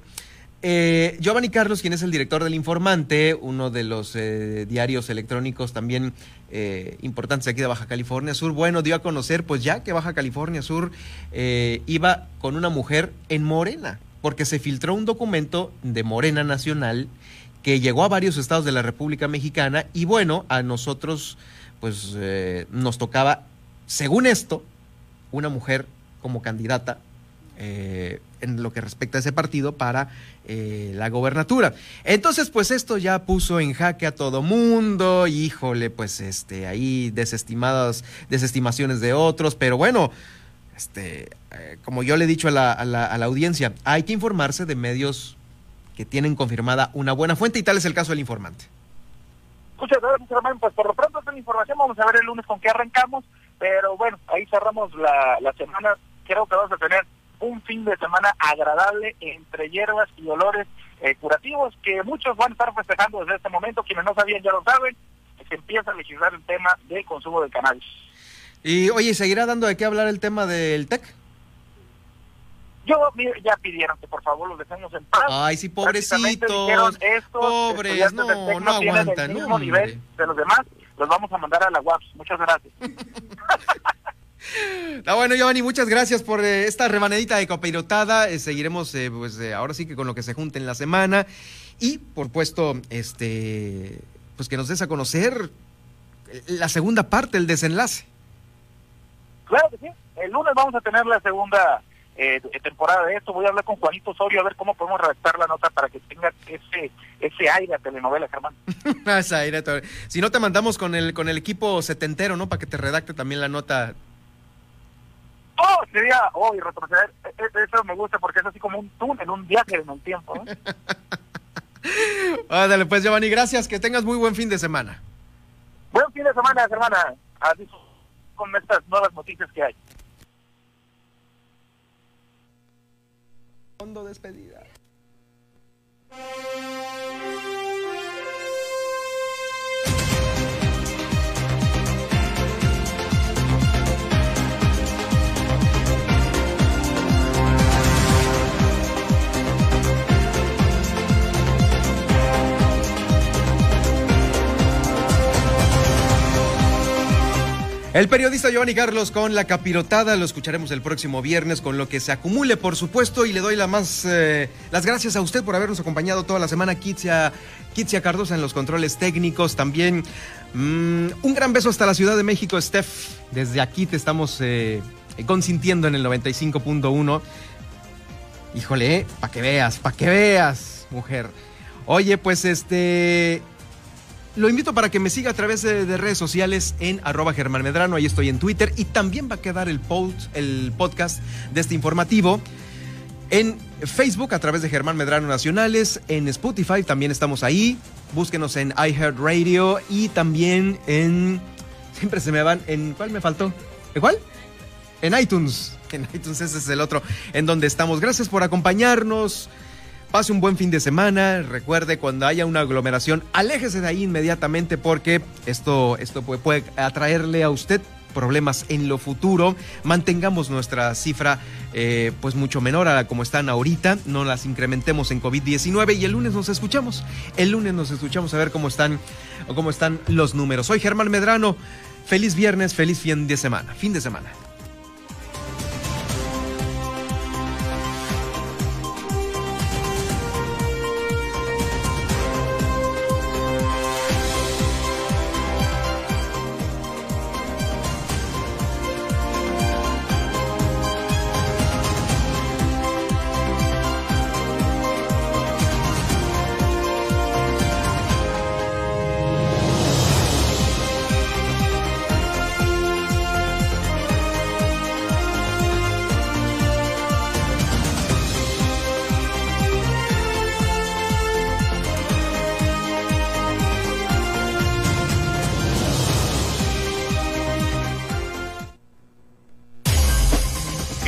eh, Giovanni Carlos, quien es el director del Informante, uno de los eh, diarios electrónicos también eh, importantes aquí de Baja California Sur, bueno, dio a conocer, pues ya que Baja California Sur iba con una mujer en Morena, porque se filtró un documento de Morena Nacional que llegó a varios estados de la República Mexicana y bueno, a nosotros pues nos tocaba, según esto, una mujer como candidata eh, en lo que respecta a ese partido para eh, la gobernatura. Entonces, pues esto ya puso en jaque a todo mundo, híjole, pues este, ahí desestimadas, desestimaciones de otros, pero bueno, este, eh, como yo le he dicho a la, a, la, la audiencia, hay que informarse de medios que tienen confirmada una buena fuente y tal es el caso del informante. Muchas gracias, hermano. Pues por lo pronto esta información vamos a ver el lunes con qué arrancamos, pero bueno, ahí cerramos la, la semana. Creo que vamos a tener un fin de semana agradable entre hierbas y olores eh, curativos que muchos van a estar festejando desde este momento. Quienes no sabían ya lo saben, se empieza a legislar el tema del consumo de cannabis. Y oye, ¿seguirá dando de qué hablar el tema del TEC? Yo, ya pidieron que por favor los dejemos en paz. Ay, sí, pobrecitos. Pobres, no, no, no aguantan. mismo nivel de los demás, los vamos a mandar a la UAPS. Muchas gracias. Ah, bueno, Giovanni, muchas gracias por eh, esta remanedita de copirotada. Eh, seguiremos, eh, pues, ahora sí que con lo que se junte en la semana. Y, por puesto, este, pues que nos des a conocer la segunda parte, el desenlace. Claro que sí. El lunes vamos a tener la segunda eh, temporada de esto. Voy a hablar con Juanito Osorio a ver cómo podemos redactar la nota para que tenga ese ese aire a telenovela, Germán. ese aire. Si no te mandamos con el con el equipo setentero, ¿no? Para que te redacte también la nota. Oh, sería, oh, y retroceder. E, e, eso me gusta porque es así como un túnel, un viaje en el tiempo. ¿no? Ándale, pues Giovanni, gracias. Que tengas muy buen fin de semana. Buen fin de semana, hermana. Así con estas nuevas noticias que hay. Fondo despedida. El periodista Giovanni Carlos con la capirotada lo escucharemos el próximo viernes con lo que se acumule, por supuesto, y le doy la más, eh, las gracias a usted por habernos acompañado toda la semana, Kitzia, Kitzia Cardosa en los controles técnicos, también mm, un gran beso hasta la Ciudad de México, Steph, desde aquí te estamos eh, consintiendo en el 95.1. Híjole, eh, para que veas, para que veas, mujer. Oye, pues este, lo invito para que me siga a través de, redes sociales en arroba Germán Medrano, ahí estoy en Twitter y también va a quedar el, post, el podcast de este informativo en Facebook a través de Germán Medrano Nacionales, en Spotify también estamos ahí, búsquenos en iHeartRadio y también en... Siempre se me van, ¿en cuál me faltó? ¿En cuál? En iTunes. En iTunes ese es el otro en donde estamos. Gracias por acompañarnos. Pase un buen fin de semana. Recuerde, cuando haya una aglomeración, aléjese de ahí inmediatamente porque esto, esto puede, atraerle a usted problemas en lo futuro. Mantengamos nuestra cifra eh, pues mucho menor a la como están ahorita. No las incrementemos en COVID-19 y el lunes nos escuchamos. El lunes nos escuchamos a ver cómo están, cómo están los números. Soy Germán Medrano. Feliz viernes, feliz fin de semana. Fin de semana.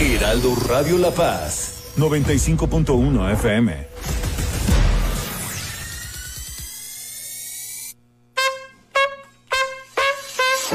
Heraldo Radio La Paz, 95.1 FM.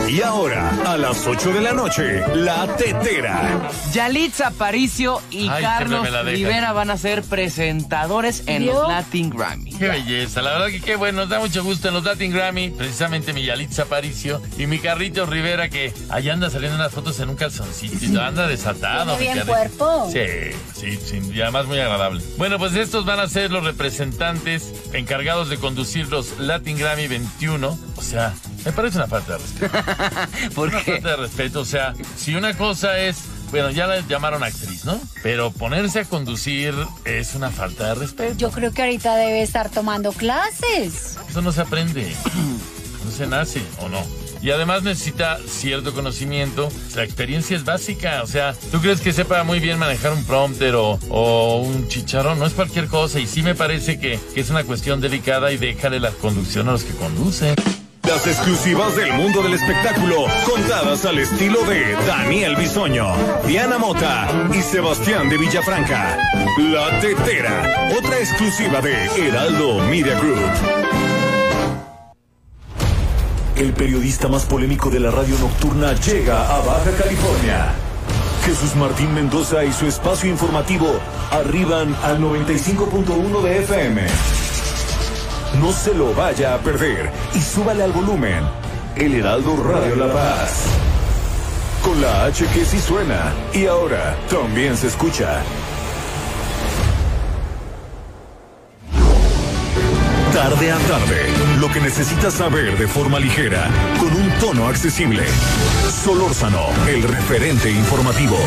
Y ahora, a las 8 de la noche, La Tetera. Yalitza Aparicio y Carlos Rivera van a ser presentadores en los Latin Grammy. Qué belleza, la verdad que qué bueno, nos da mucho gusto en los Latin Grammy, precisamente mi Yalitza Aparicio y mi Carrito Rivera que allá anda saliendo unas fotos en un calzoncito, anda desatado. Tiene bien cuerpo. Sí, sí, sí, y además muy agradable. Bueno, pues estos van a ser los representantes encargados de conducir los Latin Grammy 21, o sea, me parece una falta de respeto. ¿Por una qué? falta de respeto. O sea, si una cosa es bueno, ya la llamaron actriz, ¿no? Pero ponerse a conducir es una falta de respeto. Yo creo que ahorita debe estar tomando clases. Eso no se aprende. No se nace, ¿o no? Y además necesita cierto conocimiento. La experiencia es básica. O sea, ¿tú crees que sepa muy bien manejar un prompter o, un chicharrón? No es cualquier cosa. Y sí me parece que, que es una cuestión delicada y déjale la conducción a los que conducen. Las exclusivas del mundo del espectáculo, contadas al estilo de Daniel Bisoño, Diana Mota y Sebastián de Villafranca. La Tetera, otra exclusiva de Heraldo Media Group. El periodista más polémico de la radio nocturna llega a Baja California. Jesús Martín Mendoza y su espacio informativo arriban al 95.1 de FM. No se lo vaya a perder y súbale al volumen. El Heraldo Radio La Paz. Con la H que sí suena y ahora también se escucha. Tarde a tarde, lo que necesitas saber de forma ligera, con un tono accesible. Solórzano, el referente informativo.